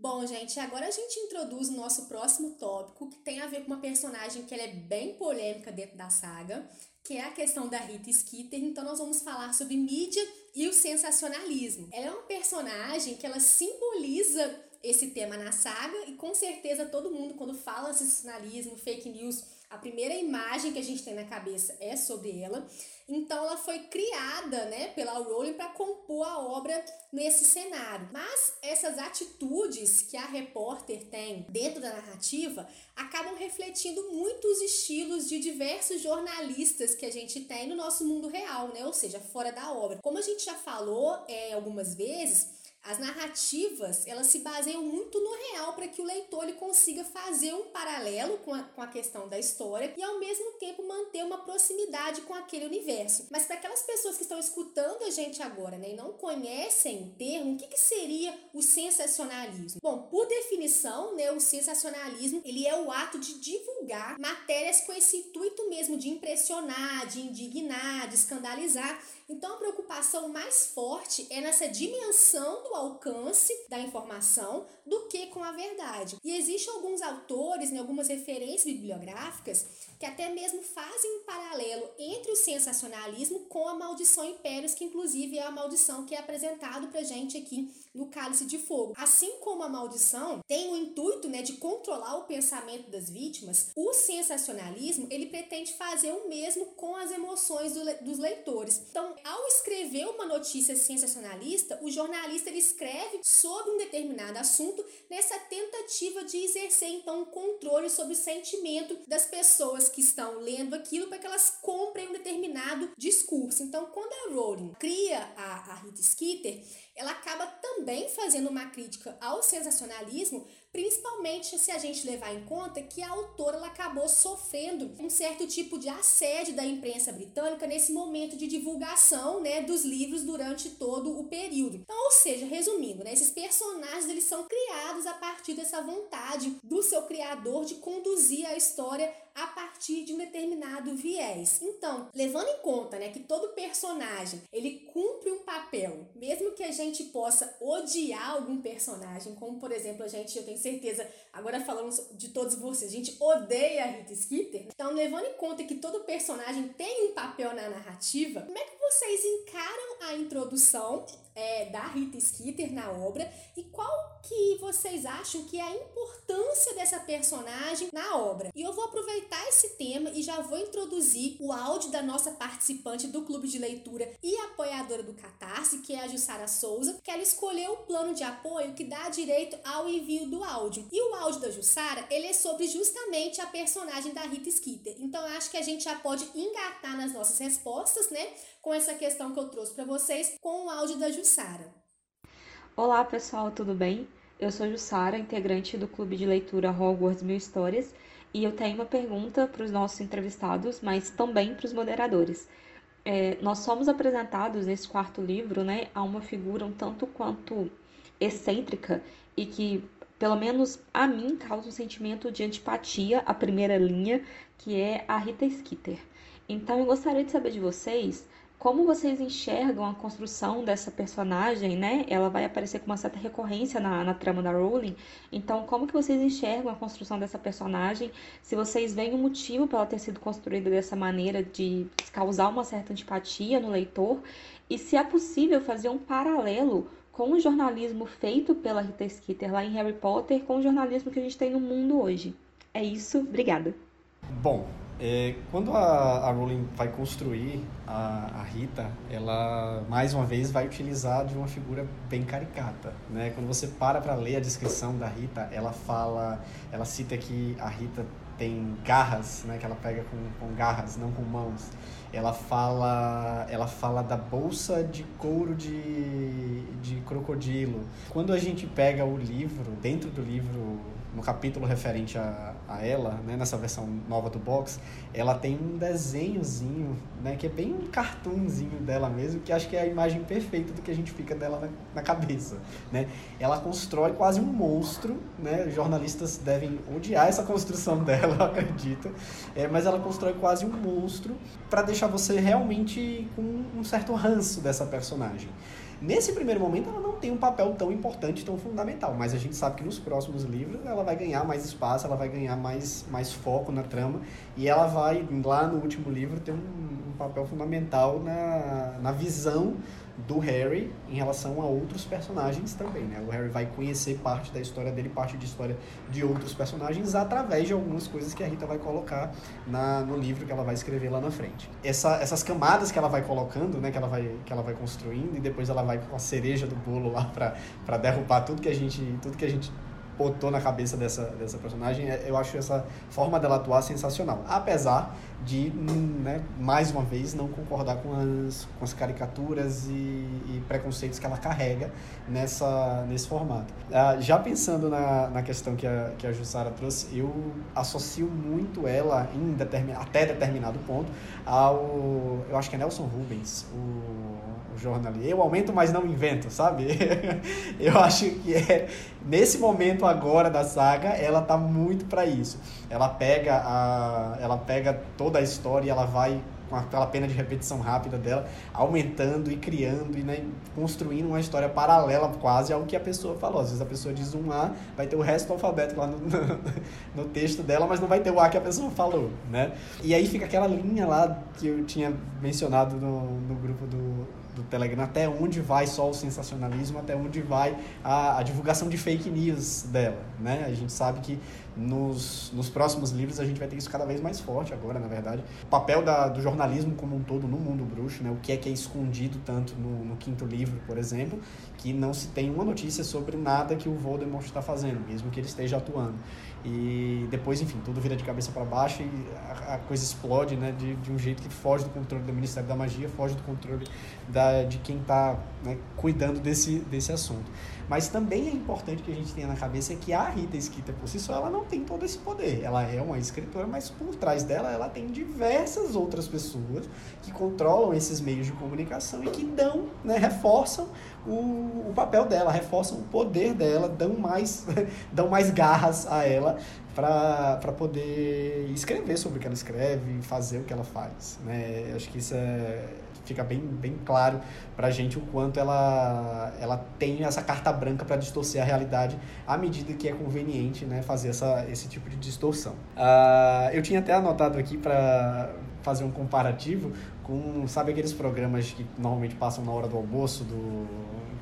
Bom, gente, agora a gente introduz o nosso próximo tópico, que tem a ver com uma personagem que ela é bem polêmica dentro da saga, que é a questão da Rita Skeeter. Então nós vamos falar sobre mídia e o sensacionalismo. Ela é uma personagem que ela simboliza esse tema na saga e com certeza todo mundo quando fala sensacionalismo, fake news, a primeira imagem que a gente tem na cabeça é sobre ela. Então ela foi criada, né, pela Rowling para compor a obra nesse cenário. Mas essas atitudes que a repórter tem dentro da narrativa acabam refletindo muito os estilos de diversos jornalistas que a gente tem no nosso mundo real, né? Ou seja, fora da obra. Como a gente já falou é, algumas vezes, as narrativas, elas se baseiam muito no real para que o leitor ele consiga fazer um paralelo com a, com a questão da história e ao mesmo tempo manter uma proximidade com aquele universo. Mas para aquelas pessoas que estão escutando a gente agora né, e não conhecem o termo, o que, que seria o sensacionalismo? Bom, por definição, né, o sensacionalismo ele é o ato de divulgar matérias com esse intuito mesmo de impressionar, de indignar, de escandalizar então, a preocupação mais forte é nessa dimensão do alcance da informação do que com a verdade. E existem alguns autores, né, algumas referências bibliográficas que até mesmo fazem um paralelo entre o sensacionalismo com a maldição impérios, que inclusive é a maldição que é apresentado pra gente aqui no Cálice de Fogo. Assim como a maldição tem o intuito né, de controlar o pensamento das vítimas, o sensacionalismo ele pretende fazer o mesmo com as emoções do, dos leitores. Então, ao escrever uma notícia sensacionalista, o jornalista ele escreve sobre um determinado assunto nessa tentativa de exercer então um controle sobre o sentimento das pessoas que estão lendo aquilo para que elas comprem um determinado discurso. Então, quando a Rowling cria a, a Rita Skeeter, ela acaba também fazendo uma crítica ao sensacionalismo, principalmente se a gente levar em conta que a autora ela acabou sofrendo um certo tipo de assédio da imprensa britânica nesse momento de divulgação né, dos livros durante todo o período. Então, ou seja, resumindo, né, esses personagens eles são criados a partir dessa vontade do seu criador de conduzir a história a partir de um determinado viés. Então, levando em conta, né, que todo personagem, ele cumpre um papel, mesmo que a gente possa odiar algum personagem, como por exemplo, a gente, eu tenho certeza, agora falando de todos vocês, a gente odeia a Rita Skeeter. Então, levando em conta que todo personagem tem um papel na narrativa, como é que vocês encaram a introdução é, da Rita Skeeter na obra e qual que vocês acham que é a importância dessa personagem na obra. E eu vou aproveitar esse tema e já vou introduzir o áudio da nossa participante do clube de leitura e apoiadora do Catarse, que é a Jussara Souza, que ela escolheu o plano de apoio que dá direito ao envio do áudio. E o áudio da Jussara, ele é sobre justamente a personagem da Rita Skeeter. Então acho que a gente já pode engatar nas nossas respostas, né? Com essa questão que eu trouxe para vocês com o áudio da Jussara. Olá pessoal, tudo bem? Eu sou Jussara, integrante do clube de leitura Hogwarts Mil Histórias, e eu tenho uma pergunta para os nossos entrevistados, mas também para os moderadores. É, nós somos apresentados nesse quarto livro né, a uma figura um tanto quanto excêntrica e que, pelo menos a mim, causa um sentimento de antipatia à primeira linha, que é a Rita Skeeter. Então eu gostaria de saber de vocês como vocês enxergam a construção dessa personagem, né? Ela vai aparecer com uma certa recorrência na, na trama da Rowling. Então, como que vocês enxergam a construção dessa personagem? Se vocês veem um motivo para ela ter sido construída dessa maneira, de causar uma certa antipatia no leitor? E se é possível fazer um paralelo com o jornalismo feito pela Rita Skeeter lá em Harry Potter com o jornalismo que a gente tem no mundo hoje. É isso, obrigada. Bom, é, quando a, a, Rowling vai construir a, a, Rita, ela mais uma vez vai utilizar de uma figura bem caricata, né? Quando você para para ler a descrição da Rita, ela fala, ela cita que a Rita tem garras, né? Que ela pega com, com garras, não com mãos. Ela fala, ela fala da bolsa de couro de, de crocodilo. Quando a gente pega o livro, dentro do livro no capítulo referente a, a ela, né, nessa versão nova do box, ela tem um desenhozinho, né, que é bem um cartoonzinho dela mesmo, que acho que é a imagem perfeita do que a gente fica dela na, na cabeça, né? Ela constrói quase um monstro, né? Jornalistas devem odiar essa construção dela, eu acredito, é, mas ela constrói quase um monstro para deixar você realmente com um certo ranço dessa personagem. Nesse primeiro momento, ela não tem um papel tão importante, tão fundamental, mas a gente sabe que nos próximos livros ela vai ganhar mais espaço, ela vai ganhar mais, mais foco na trama e ela vai, lá no último livro, ter um, um papel fundamental na, na visão do Harry em relação a outros personagens também, né? O Harry vai conhecer parte da história dele, parte de história de outros personagens através de algumas coisas que a Rita vai colocar na, no livro que ela vai escrever lá na frente. Essa, essas camadas que ela vai colocando, né? Que ela vai, que ela vai construindo e depois ela vai com a cereja do bolo lá para derrubar tudo que a gente, tudo que a gente botou na cabeça dessa, dessa personagem, é, eu acho essa forma dela atuar sensacional. Apesar de, né, mais uma vez, não concordar com as, com as caricaturas e, e preconceitos que ela carrega nessa, nesse formato. Uh, já pensando na, na questão que a, que a Jussara trouxe, eu associo muito ela, em determin, até determinado ponto, ao. Eu acho que é Nelson Rubens, o, o jornalista. Eu aumento, mas não invento, sabe? eu acho que é. Nesse momento agora da saga, ela tá muito para isso. Ela pega a. Ela pega toda a história e ela vai com aquela pena de repetição rápida dela, aumentando e criando e né, construindo uma história paralela quase ao que a pessoa falou. Às vezes a pessoa diz um A, vai ter o resto do alfabeto lá no, no, no, texto dela, mas não vai ter o A que a pessoa falou, né? E aí fica aquela linha lá que eu tinha mencionado no, no grupo do, do Telegram, até onde vai só o sensacionalismo, até onde vai a, a divulgação de fake news dela, né? A gente sabe que nos, nos próximos livros a gente vai ter isso cada vez mais forte agora, na verdade. O papel da, do jornalismo como um todo no mundo bruxo, né? o que é que é escondido tanto no, no quinto livro, por exemplo, que não se tem uma notícia sobre nada que o Voldemort está fazendo, mesmo que ele esteja atuando. E depois, enfim, tudo vira de cabeça para baixo e a, a, coisa explode né, de, de um jeito que foge do controle do Ministério da Magia, foge do controle da, de quem está né, cuidando desse, desse assunto. Mas também é importante que a gente tenha na cabeça que a Rita Skeeter por si só ela não tem todo esse poder. Ela é uma escritora, mas por trás dela ela tem diversas outras pessoas que controlam esses meios de comunicação e que dão, né, reforçam o, o papel dela, reforçam o poder dela, dão mais, dão mais garras a ela para poder escrever sobre o que ela escreve, fazer o que ela faz. Né? Acho que isso é fica bem, bem claro para a gente o quanto ela, ela tem essa carta branca para distorcer a realidade à medida que é conveniente né, fazer essa, esse tipo de distorção. Uh, eu tinha até anotado aqui para fazer um comparativo com, sabe aqueles programas que normalmente passam na hora do almoço, do,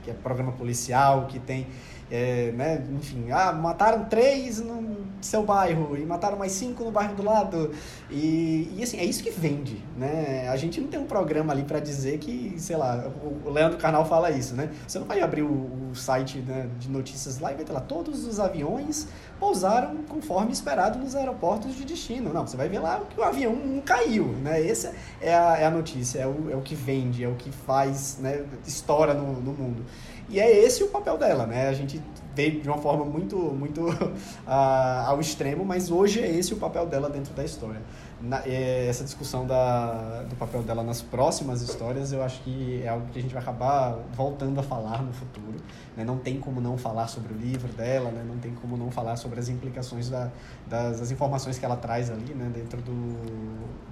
que é programa policial, que tem é, né, enfim, ah, mataram três no seu bairro e mataram mais cinco no bairro do lado. E, e assim, é isso que vende, né? A gente não tem um programa ali para dizer que, sei lá, o Leandro Carnal fala isso, né? Você não vai abrir o, o site né, de notícias lá e vai ter lá todos os aviões pousaram conforme esperado nos aeroportos de destino. Não, você vai ver lá que o avião não caiu, né? Essa é a, é a notícia, é o, é o que vende, é o que faz, né, história no, no mundo. E é esse o papel dela, né? A gente veio de uma forma muito, muito uh, ao extremo, mas hoje é esse o papel dela dentro da história. Na, é, essa discussão da, do papel dela nas próximas histórias, eu acho que é algo que a gente vai acabar voltando a falar no futuro. Né? Não tem como não falar sobre o livro dela, né? não tem como não falar sobre as implicações da, das, das informações que ela traz ali né? dentro do,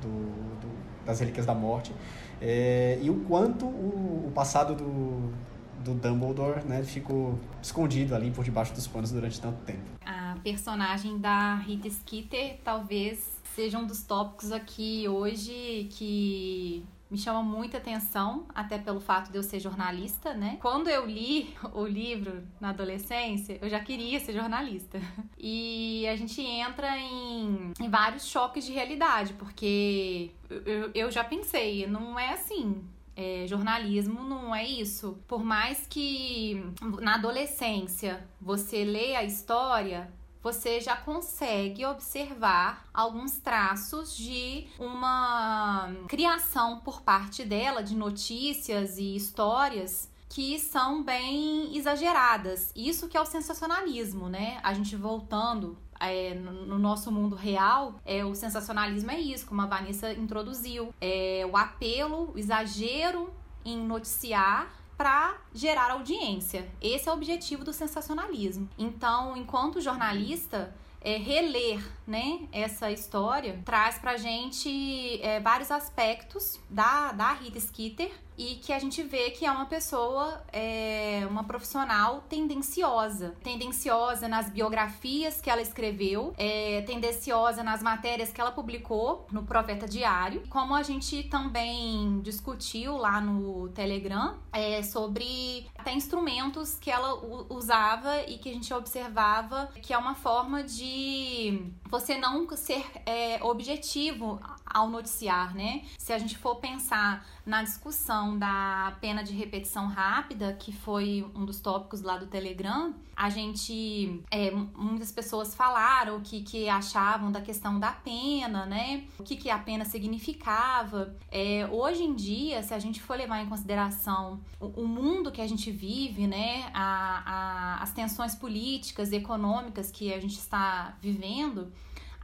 do, do das Relíquias da Morte. É, e o quanto o, o passado do, do Dumbledore, né, ficou escondido ali por debaixo dos panos durante tanto tempo. A personagem da Rita Skeeter talvez seja um dos tópicos aqui hoje que me chama muita atenção, até pelo fato de eu ser jornalista, né? Quando eu li o livro na adolescência, eu já queria ser jornalista. E a gente entra em, em vários choques de realidade, porque eu, eu já pensei, não é assim. É, jornalismo não é isso. Por mais que na adolescência você lê a história, você já consegue observar alguns traços de uma criação por parte dela de notícias e histórias que são bem exageradas. Isso que é o sensacionalismo, né? A gente voltando é, no nosso mundo real, é, o sensacionalismo é isso, como a Vanessa introduziu. É, o apelo, o exagero em noticiar para gerar audiência. Esse é o objetivo do sensacionalismo. Então, enquanto jornalista, é, reler né, essa história traz pra gente é, vários aspectos da, da Rita Skeeter e que a gente vê que é uma pessoa, é, uma profissional tendenciosa. Tendenciosa nas biografias que ela escreveu, é, tendenciosa nas matérias que ela publicou no Profeta Diário. Como a gente também discutiu lá no Telegram é, sobre até instrumentos que ela usava e que a gente observava que é uma forma de você não ser é, objetivo ao noticiar, né? Se a gente for pensar na discussão da pena de repetição rápida, que foi um dos tópicos lá do Telegram, a gente. É, muitas pessoas falaram o que, que achavam da questão da pena, né? O que, que a pena significava. É, hoje em dia, se a gente for levar em consideração o, o mundo que a gente vive, né? A, a, as tensões políticas e econômicas que a gente está vivendo,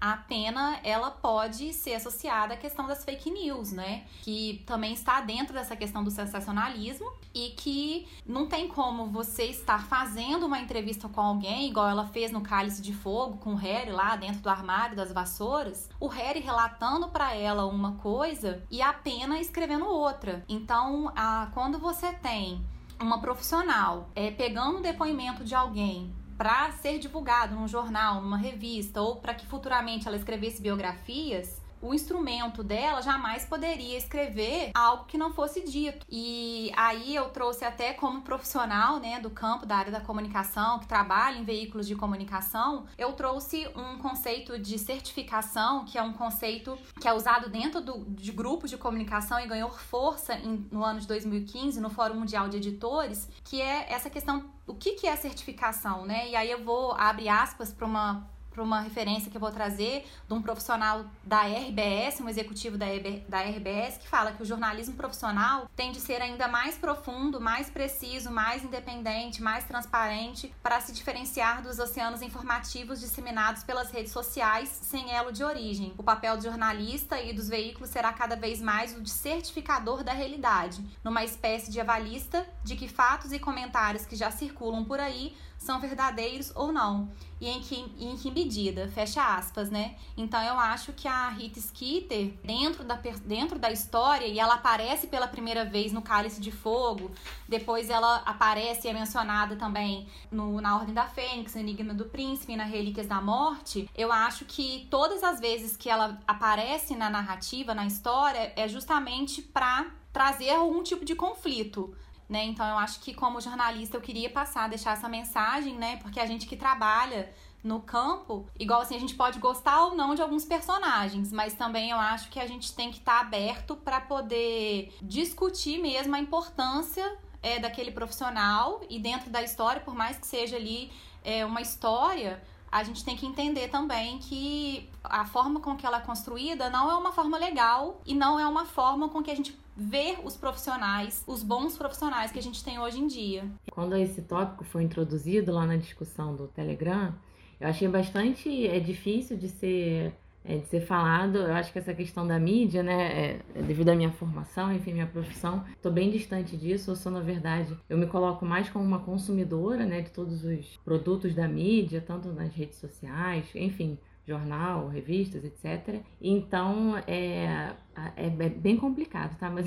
a pena ela pode ser associada à questão das fake news, né? Que também está dentro dessa questão do sensacionalismo e que não tem como você estar fazendo uma entrevista com alguém, igual ela fez no Cálice de Fogo com o Harry lá dentro do armário das vassouras, o Harry relatando para ela uma coisa e a pena escrevendo outra. Então, a, quando você tem uma profissional é, pegando o depoimento de alguém para ser divulgado num jornal, numa revista ou para que futuramente ela escrevesse biografias, o instrumento dela jamais poderia escrever algo que não fosse dito. E aí eu trouxe até como profissional, né, do campo da área da comunicação, que trabalha em veículos de comunicação, eu trouxe um conceito de certificação, que é um conceito que é usado dentro do, de grupos de comunicação e ganhou força em, no ano de 2015 no Fórum Mundial de Editores, que é essa questão, o que, que é certificação, né? E aí eu vou abrir aspas para uma para uma referência que eu vou trazer de um profissional da RBS, um executivo da, da RBS, que fala que o jornalismo profissional tem de ser ainda mais profundo, mais preciso, mais independente, mais transparente para se diferenciar dos oceanos informativos disseminados pelas redes sociais sem elo de origem. O papel do jornalista e dos veículos será cada vez mais o de certificador da realidade, numa espécie de avalista de que fatos e comentários que já circulam por aí são verdadeiros ou não. E em que, em que medida, fecha aspas, né? Então eu acho que a Rita Skeeter, dentro da, dentro da história, e ela aparece pela primeira vez no Cálice de Fogo, depois ela aparece e é mencionada também no, na Ordem da Fênix, no Enigma do Príncipe, na Relíquias da Morte, eu acho que todas as vezes que ela aparece na narrativa, na história, é justamente para trazer algum tipo de conflito né? Então eu acho que como jornalista eu queria passar, deixar essa mensagem, né? Porque a gente que trabalha no campo, igual assim, a gente pode gostar ou não de alguns personagens, mas também eu acho que a gente tem que estar tá aberto para poder discutir mesmo a importância é, daquele profissional e dentro da história, por mais que seja ali é, uma história, a gente tem que entender também que a forma com que ela é construída não é uma forma legal e não é uma forma com que a gente ver os profissionais, os bons profissionais que a gente tem hoje em dia. Quando esse tópico foi introduzido lá na discussão do Telegram, eu achei bastante é difícil de ser é, de ser falado. Eu acho que essa questão da mídia, né, é, é devido à minha formação, enfim, minha profissão, estou bem distante disso. Eu sou, na verdade, eu me coloco mais como uma consumidora, né, de todos os produtos da mídia, tanto nas redes sociais, enfim, jornal, revistas, etc. Então é, é, bem complicado, tá? Mas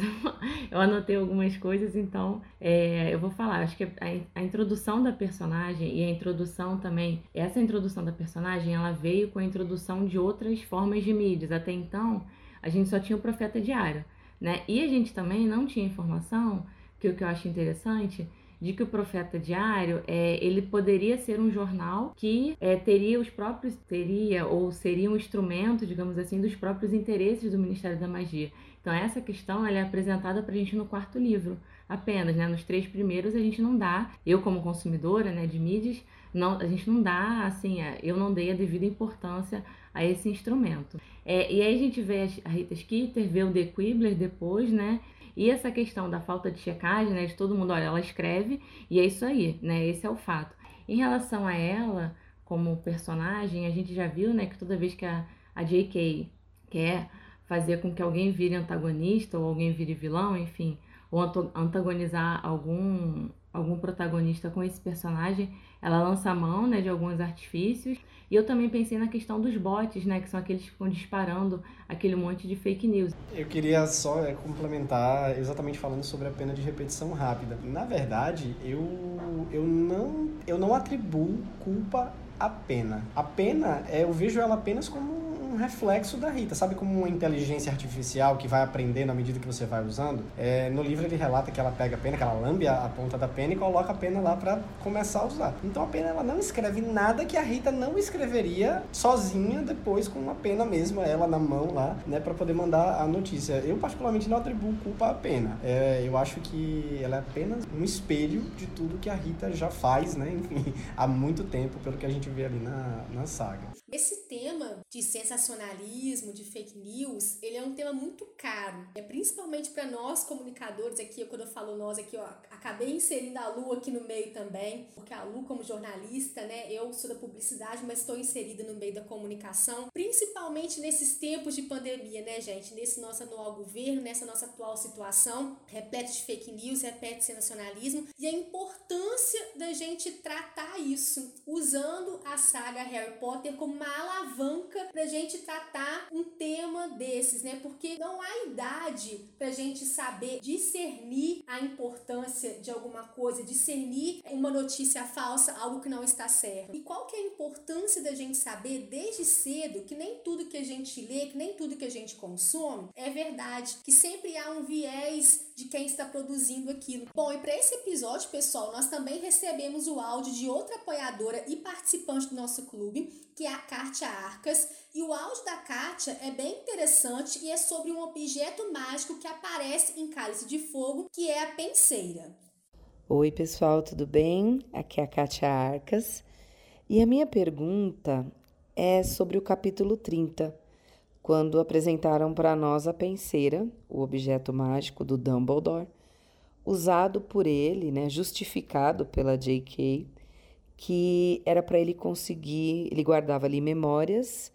eu, anotei algumas coisas, então é, eu vou falar. Acho que a, a, introdução da personagem e a introdução também, essa introdução da personagem, ela veio com a introdução de outras formas de mídias. Até então, a gente só tinha o Profeta Diário. Né? E a gente também não tinha informação, que o que eu acho interessante, de que o Profeta Diário é, ele poderia ser um jornal que é, teria os próprios teria ou seria um instrumento, digamos assim, dos próprios interesses do Ministério da Magia. Então essa questão ela é apresentada para a gente no quarto livro apenas, né? Nos três primeiros a gente não dá, eu como consumidora, né, de mídias, não, a gente não dá, assim, eu não dei a devida importância a esse instrumento. É, e aí a gente vê a Rita Skeeter, vê o De Quibbler depois, né? E essa questão da falta de checagem, né, de todo mundo, olha, ela escreve e é isso aí, né? Esse é o fato. Em relação a ela, como personagem, a gente já viu, né, que toda vez que a, a J.K. quer fazer com que alguém vire antagonista ou alguém vire vilão, enfim, ou antagonizar algum algum protagonista com esse personagem, ela lança a mão, né, de alguns artifícios e eu também pensei na questão dos bots, né, que são aqueles que ficam disparando aquele monte de fake news. Eu queria só é, complementar exatamente falando sobre a pena de repetição rápida. Na verdade, eu, eu, não, eu não atribuo culpa à pena. A pena, é, eu vejo ela apenas como um reflexo da Rita, sabe como uma inteligência artificial que vai aprendendo à medida que você vai usando? É, no livro ele relata que ela pega a pena, que ela lambe a, a ponta da pena e coloca a pena lá para começar a usar. Então a pena ela não escreve nada que a Rita não escreveria sozinha depois com uma pena mesmo, ela na mão lá, né, para poder mandar a notícia. Eu particularmente não atribuo culpa à pena. É, eu acho que ela é apenas um espelho de tudo que a Rita já faz, né, enfim, há muito tempo, pelo que a gente vê ali na, na saga. Esse tema de sensacionalismo, de fake news, ele é um tema muito caro. É principalmente para nós comunicadores aqui, quando eu falo nós aqui, ó, acabei inserindo a Lu aqui no meio também, porque a Lu como jornalista, né, eu sou da publicidade, mas estou inserida no meio da comunicação, principalmente nesses tempos de pandemia, né, gente, nesse nosso atual governo, nessa nossa atual situação, repete de fake news, repete sensacionalismo, e a importância da gente tratar isso usando a saga Harry Potter como uma alavanca pra gente tratar um tema desses, né? Porque não há idade pra gente saber discernir a importância de alguma coisa, discernir uma notícia falsa, algo que não está certo. E qual que é a importância da gente saber desde cedo que nem tudo que a gente lê, que nem tudo que a gente consome é verdade, que sempre há um viés de quem está produzindo aquilo. Bom, e para esse episódio, pessoal, nós também recebemos o áudio de outra apoiadora e participante do nosso clube, que é a Kátia Arcas. E o áudio da Kátia é bem interessante e é sobre um objeto mágico que aparece em Cálice de Fogo, que é a penseira. Oi, pessoal, tudo bem? Aqui é a Kátia Arcas. E a minha pergunta é sobre o capítulo 30, quando apresentaram para nós a penseira, o objeto mágico do Dumbledore, usado por ele, né, justificado pela J.K., que era para ele conseguir, ele guardava ali memórias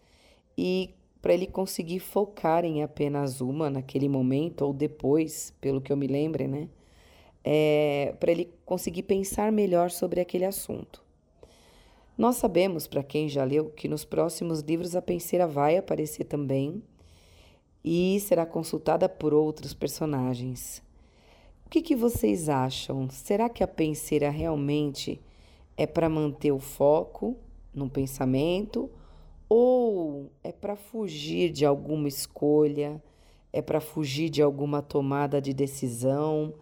e para ele conseguir focar em apenas uma naquele momento ou depois, pelo que eu me lembre, né? É, para ele conseguir pensar melhor sobre aquele assunto. Nós sabemos, para quem já leu, que nos próximos livros a penseira vai aparecer também e será consultada por outros personagens. O que, que vocês acham? Será que a penseira realmente é para manter o foco no pensamento ou é para fugir de alguma escolha, é para fugir de alguma tomada de decisão.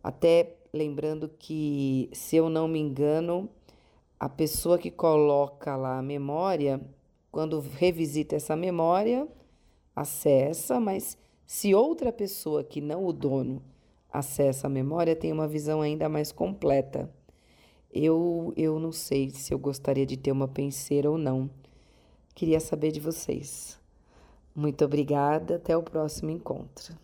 Até lembrando que, se eu não me engano, a pessoa que coloca lá a memória, quando revisita essa memória, acessa, mas se outra pessoa que não o dono acessa a memória, tem uma visão ainda mais completa. Eu, eu não sei se eu gostaria de ter uma penseira ou não. Queria saber de vocês. Muito obrigada, até o próximo encontro.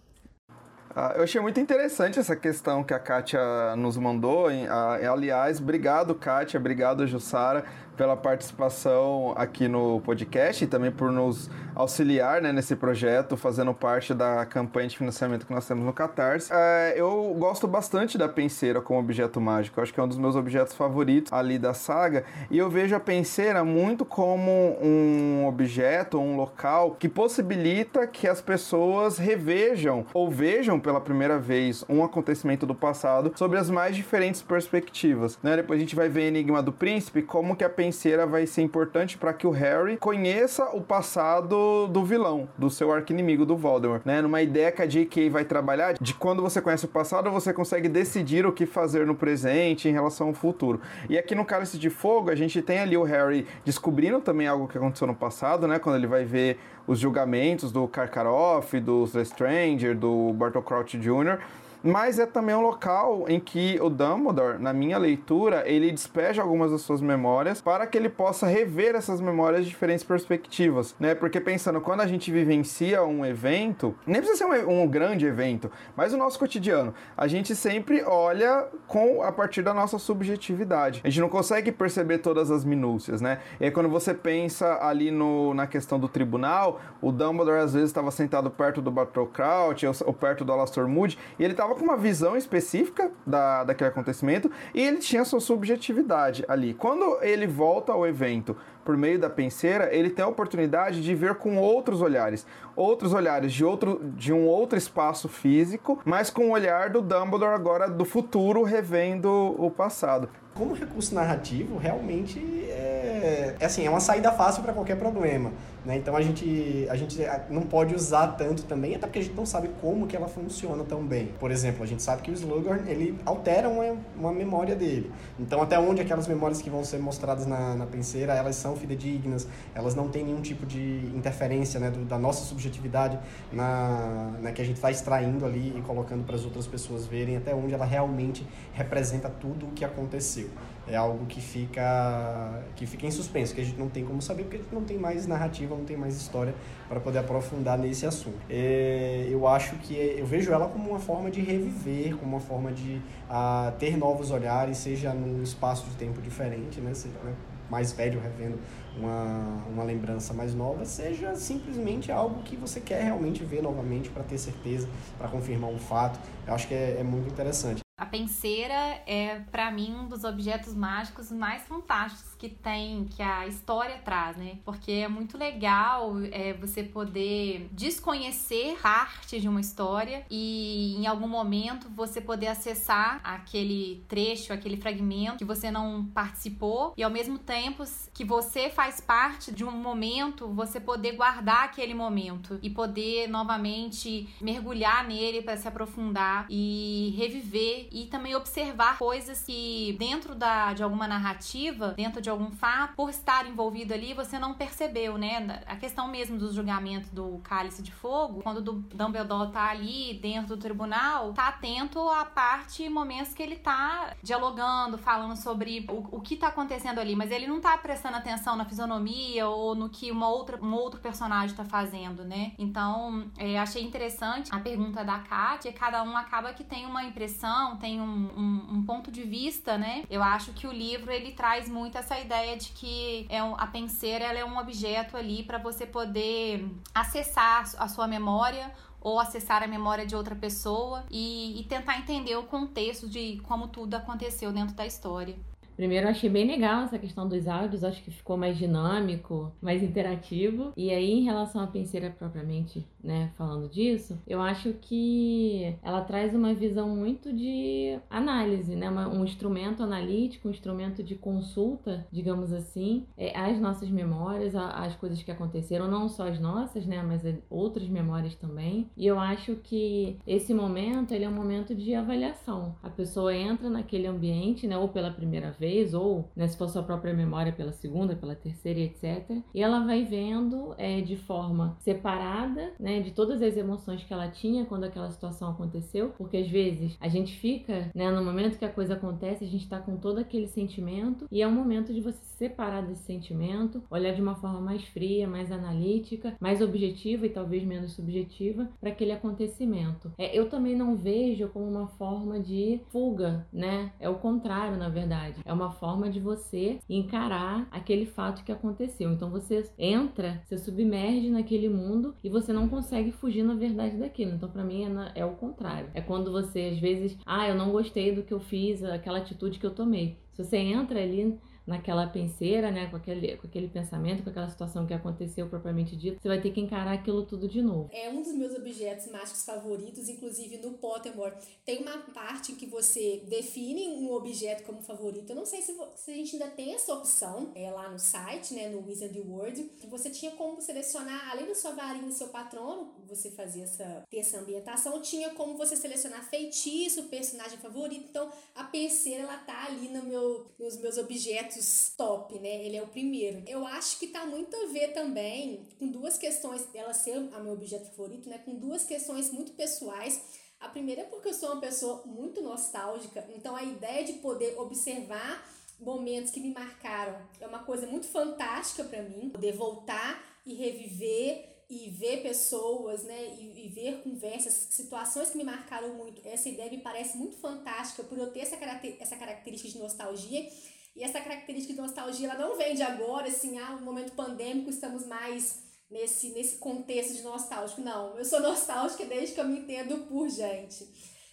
Ah, eu achei muito interessante essa questão que a Kátia nos mandou. Ah, aliás, obrigado, Kátia, obrigado, Jussara pela participação aqui no podcast e também por nos auxiliar né, nesse projeto, fazendo parte da campanha de financiamento que nós temos no Catarse. É, eu gosto bastante da penseira como objeto mágico, eu acho que é um dos meus objetos favoritos ali da saga, e eu vejo a penseira muito como um objeto, um local que possibilita que as pessoas revejam ou vejam pela primeira vez um acontecimento do passado sobre as mais diferentes perspectivas. Né? Depois a gente vai ver Enigma do Príncipe como que a penseira vai ser importante para que o Harry conheça o passado do vilão, do seu arqui-inimigo do Voldemort. Né? Numa ideia que a J.K. vai trabalhar de quando você conhece o passado, você consegue decidir o que fazer no presente em relação ao futuro. E aqui no Cálice de Fogo, a gente tem ali o Harry descobrindo também algo que aconteceu no passado, né? Quando ele vai ver os julgamentos do Karkaroff, do Stranger, do Bartol Crouch Jr., mas é também um local em que o Dumbledore, na minha leitura, ele despeja algumas das suas memórias para que ele possa rever essas memórias de diferentes perspectivas, né? Porque pensando, quando a gente vivencia um evento, nem precisa ser um, um grande evento, mas o nosso cotidiano, a gente sempre olha com a partir da nossa subjetividade. A gente não consegue perceber todas as minúcias, né? E aí quando você pensa ali no, na questão do tribunal, o Dumbledore às vezes estava sentado perto do Bartol Crouch ou, ou perto do Alastor Moody, e ele estava com uma visão específica da, daquele acontecimento e ele tinha sua subjetividade ali. Quando ele volta ao evento por meio da penseira, ele tem a oportunidade de ver com outros olhares, outros olhares de outro de um outro espaço físico, mas com o olhar do Dumbledore agora do futuro revendo o passado. Como recurso narrativo, realmente é, é assim, é uma saída fácil para qualquer problema. Né? Então a gente, a gente não pode usar tanto também, até porque a gente não sabe como que ela funciona tão bem. Por exemplo, a gente sabe que o Slughorn, ele altera uma, uma memória dele. Então até onde aquelas memórias que vão ser mostradas na, na penseira, elas são fidedignas, elas não têm nenhum tipo de interferência né, do, da nossa subjetividade na, na que a gente está extraindo ali e colocando para as outras pessoas verem até onde ela realmente representa tudo o que aconteceu é algo que fica que fica em suspenso, que a gente não tem como saber porque a gente não tem mais narrativa, não tem mais história para poder aprofundar nesse assunto. É, eu acho que é, eu vejo ela como uma forma de reviver, como uma forma de a, ter novos olhares, seja num espaço de tempo diferente, né, seja, né, mais velho revendo uma, uma lembrança mais nova, seja simplesmente algo que você quer realmente ver novamente para ter certeza, para confirmar um fato. Eu acho que é, é muito interessante. A penseira é, para mim, um dos objetos mágicos mais fantásticos que tem, que a história traz, né? Porque é muito legal é, você poder desconhecer parte de uma história e em algum momento você poder acessar aquele trecho, aquele fragmento que você não participou e ao mesmo tempo que você faz parte de um momento, você poder guardar aquele momento e poder novamente mergulhar nele para se aprofundar e reviver e também observar coisas que dentro da, de alguma narrativa, dentro de algum fato, por estar envolvido ali, você não percebeu, né? A questão mesmo dos julgamentos do cálice de fogo, quando o Dumbledore tá ali dentro do tribunal, tá atento à parte, momentos que ele tá dialogando, falando sobre o, o que tá acontecendo ali, mas ele não tá prestando atenção na fisionomia ou no que uma outra, um outro personagem tá fazendo, né? Então, é, achei interessante a pergunta da Kátia, cada um acaba que tem uma impressão, tem um, um, um ponto de vista, né? Eu acho que o livro, ele traz muito essa ideia de que é um, a penseira ela é um objeto ali para você poder acessar a sua memória ou acessar a memória de outra pessoa e, e tentar entender o contexto de como tudo aconteceu dentro da história. Primeiro, eu achei bem legal essa questão dos áudios, acho que ficou mais dinâmico, mais interativo. E aí, em relação à penseira propriamente, né, falando disso, eu acho que ela traz uma visão muito de análise, né, um instrumento analítico, um instrumento de consulta, digamos assim, é, às nossas memórias, às coisas que aconteceram, não só as nossas, né, mas outras memórias também. E eu acho que esse momento, ele é um momento de avaliação. A pessoa entra naquele ambiente, né, ou pela primeira vez, vez, ou né, se for sua própria memória pela segunda, pela terceira, etc. E ela vai vendo é, de forma separada, né, de todas as emoções que ela tinha quando aquela situação aconteceu, porque às vezes a gente fica, né, no momento que a coisa acontece, a gente tá com todo aquele sentimento e é um momento de você se separar desse sentimento, olhar de uma forma mais fria, mais analítica, mais objetiva e talvez menos subjetiva para aquele acontecimento. É, eu também não vejo como uma forma de fuga, né? É o contrário, na verdade. É uma forma de você encarar aquele fato que aconteceu. Então você entra, se submerge naquele mundo e você não consegue fugir na verdade daquilo. Então para mim é, é o contrário. É quando você às vezes, ah, eu não gostei do que eu fiz, aquela atitude que eu tomei. Se você entra ali naquela penseira, né, com aquele, com aquele pensamento, com aquela situação que aconteceu propriamente dito, você vai ter que encarar aquilo tudo de novo. É um dos meus objetos mágicos favoritos, inclusive no Pottermore. Tem uma parte em que você define um objeto como favorito. Eu não sei se, se a gente ainda tem essa opção é, lá no site, né, no Wizard World. Você tinha como selecionar, além da sua varinha e seu patrono, você fazia essa, ter essa ambientação, tinha como você selecionar feitiço, personagem favorito. Então, a penseira, ela tá ali no meu, nos meus objetos top, né? Ele é o primeiro. Eu acho que tá muito a ver também com duas questões, ela ser a meu objeto favorito, né? Com duas questões muito pessoais. A primeira é porque eu sou uma pessoa muito nostálgica, então a ideia de poder observar momentos que me marcaram é uma coisa muito fantástica para mim, poder voltar e reviver e ver pessoas, né, e, e, ver conversas, situações que me marcaram muito. Essa ideia me parece muito fantástica por eu ter essa, essa característica de nostalgia. E essa característica de nostalgia, ela não vem de agora, assim, ah, no momento pandêmico estamos mais nesse, nesse contexto de nostálgico. Não, eu sou nostálgica desde que eu me entendo por gente.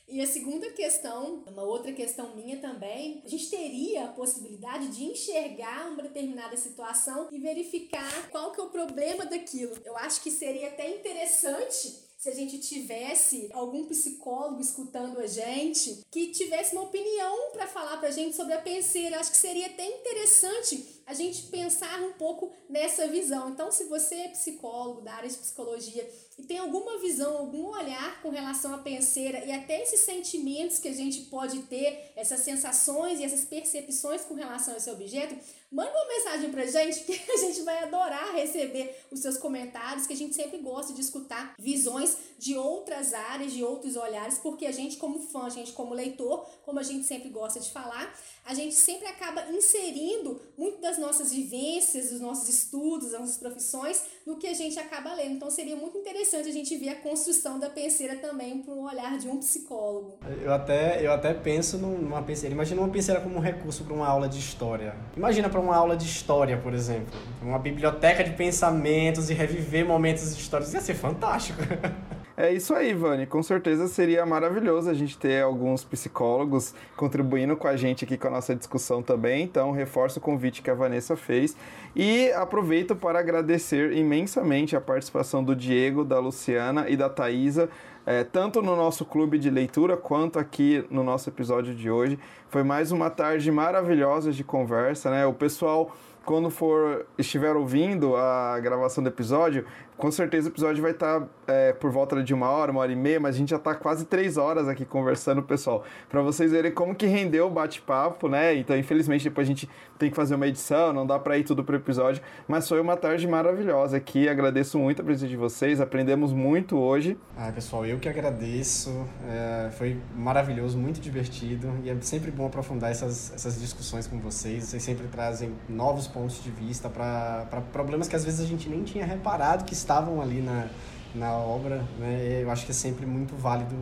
E a segunda questão, uma outra questão minha também, a gente teria a possibilidade de enxergar uma determinada situação e verificar qual que é o problema daquilo. Eu acho que seria até interessante se a gente tivesse algum psicólogo escutando a gente que tivesse uma opinião para falar para a gente sobre a penseira. Acho que seria até interessante a gente pensar um pouco nessa visão. Então, se você é psicólogo da área de psicologia e tem alguma visão, algum olhar com relação à penseira e até esses sentimentos que a gente pode ter, essas sensações e essas percepções com relação a esse objeto, Manda uma mensagem pra gente que a gente vai adorar receber os seus comentários, que a gente sempre gosta de escutar visões de outras áreas, de outros olhares, porque a gente como fã, a gente como leitor, como a gente sempre gosta de falar, a gente sempre acaba inserindo muito das nossas vivências, dos nossos estudos, das nossas profissões, no que a gente acaba lendo. Então seria muito interessante a gente ver a construção da penseira também por um olhar de um psicólogo. Eu até, eu até penso numa penseira. Imagina uma penseira como um recurso para uma aula de história. Imagina para uma aula de história, por exemplo. Uma biblioteca de pensamentos e reviver momentos históricos. Ia ser fantástico. É isso aí, Vani. Com certeza seria maravilhoso a gente ter alguns psicólogos contribuindo com a gente aqui com a nossa discussão também. Então, reforço o convite que a Vanessa fez. E aproveito para agradecer imensamente a participação do Diego, da Luciana e da Thaisa. É, tanto no nosso clube de leitura quanto aqui no nosso episódio de hoje. Foi mais uma tarde maravilhosa de conversa, né? O pessoal, quando for estiver ouvindo a gravação do episódio, com certeza o episódio vai estar tá, é, por volta de uma hora, uma hora e meia, mas a gente já está quase três horas aqui conversando, pessoal, para vocês verem como que rendeu o bate-papo, né? Então, infelizmente, depois a gente tem que fazer uma edição, não dá para ir tudo pro episódio, mas foi uma tarde maravilhosa aqui. Agradeço muito a presença de vocês, aprendemos muito hoje. Ah, pessoal, eu que agradeço. É, foi maravilhoso, muito divertido e é sempre bom aprofundar essas, essas discussões com vocês. Vocês sempre trazem novos pontos de vista para problemas que às vezes a gente nem tinha reparado que estavam estavam ali na, na obra, né? Eu acho que é sempre muito válido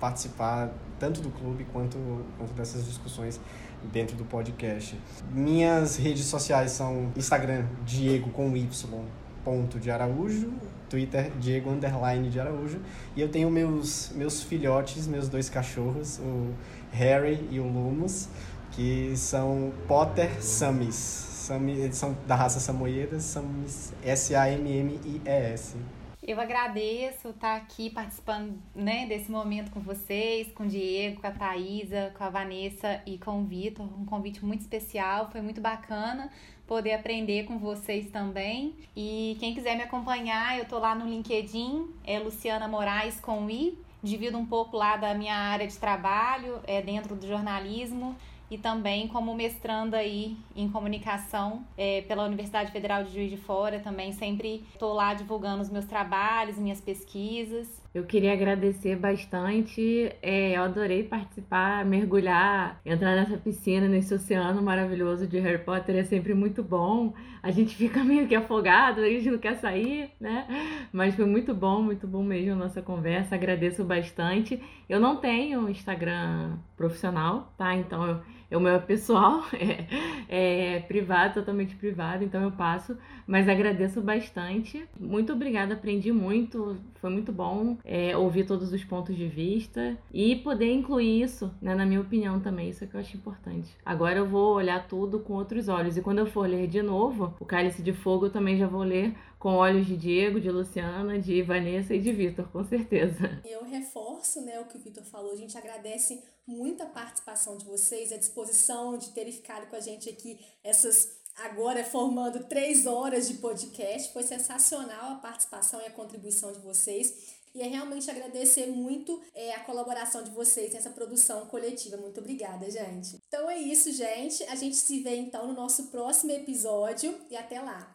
participar tanto do clube quanto, quanto dessas discussões dentro do podcast. Minhas redes sociais são Instagram Diego com Y ponto de Araújo, Twitter Diego underline de Araújo e eu tenho meus meus filhotes, meus dois cachorros, o Harry e o Lumos, que são Potter Samis eles são da raça Samoyedas, Samis, S-A-M-M-I-E-S. Eu agradeço estar aqui participando né, desse momento com vocês, com o Diego, com a Thaisa, com a Vanessa e com o Vitor. Um convite muito especial, foi muito bacana poder aprender com vocês também. E quem quiser me acompanhar, eu tô lá no LinkedIn, é Luciana Moraes com I. Divido um pouco lá da minha área de trabalho, é dentro do jornalismo e também como mestranda aí em comunicação é, pela Universidade Federal de Juiz de Fora. Também sempre estou lá divulgando os meus trabalhos, minhas pesquisas. Eu queria agradecer bastante. É, eu adorei participar, mergulhar, entrar nessa piscina, nesse oceano maravilhoso de Harry Potter é sempre muito bom. A gente fica meio que afogado, a gente não quer sair, né? Mas foi muito bom, muito bom mesmo a nossa conversa. Agradeço bastante. Eu não tenho Instagram profissional, tá? Então eu é o meu pessoal, é, é, privado, totalmente privado, então eu passo, mas agradeço bastante. Muito obrigada, aprendi muito, foi muito bom é, ouvir todos os pontos de vista e poder incluir isso, né, na minha opinião também, isso é que eu acho importante. Agora eu vou olhar tudo com outros olhos e quando eu for ler de novo, o Cálice de Fogo eu também já vou ler com olhos de Diego, de Luciana, de Vanessa e de Vitor, com certeza. Eu reforço né, o que o Vitor falou, a gente agradece muito a participação de vocês, a disposição de terem ficado com a gente aqui essas agora formando três horas de podcast. Foi sensacional a participação e a contribuição de vocês. E é realmente agradecer muito é, a colaboração de vocês nessa produção coletiva. Muito obrigada, gente. Então é isso, gente. A gente se vê então no nosso próximo episódio e até lá.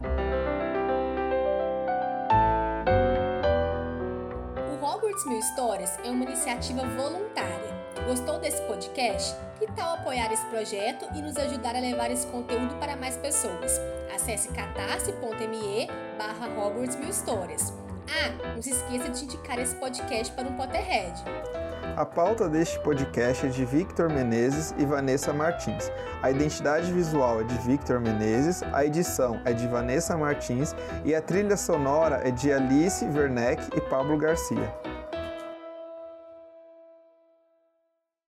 Hogwarts Mil Histórias é uma iniciativa voluntária. Gostou desse podcast? Que tal apoiar esse projeto e nos ajudar a levar esse conteúdo para mais pessoas? Acesse catarse.me barra Hogwarts Mil Histórias. Ah, não se esqueça de indicar esse podcast para um Potterhead. A pauta deste podcast é de Victor Menezes e Vanessa Martins. A identidade visual é de Victor Menezes, a edição é de Vanessa Martins e a trilha sonora é de Alice Werneck e Pablo Garcia.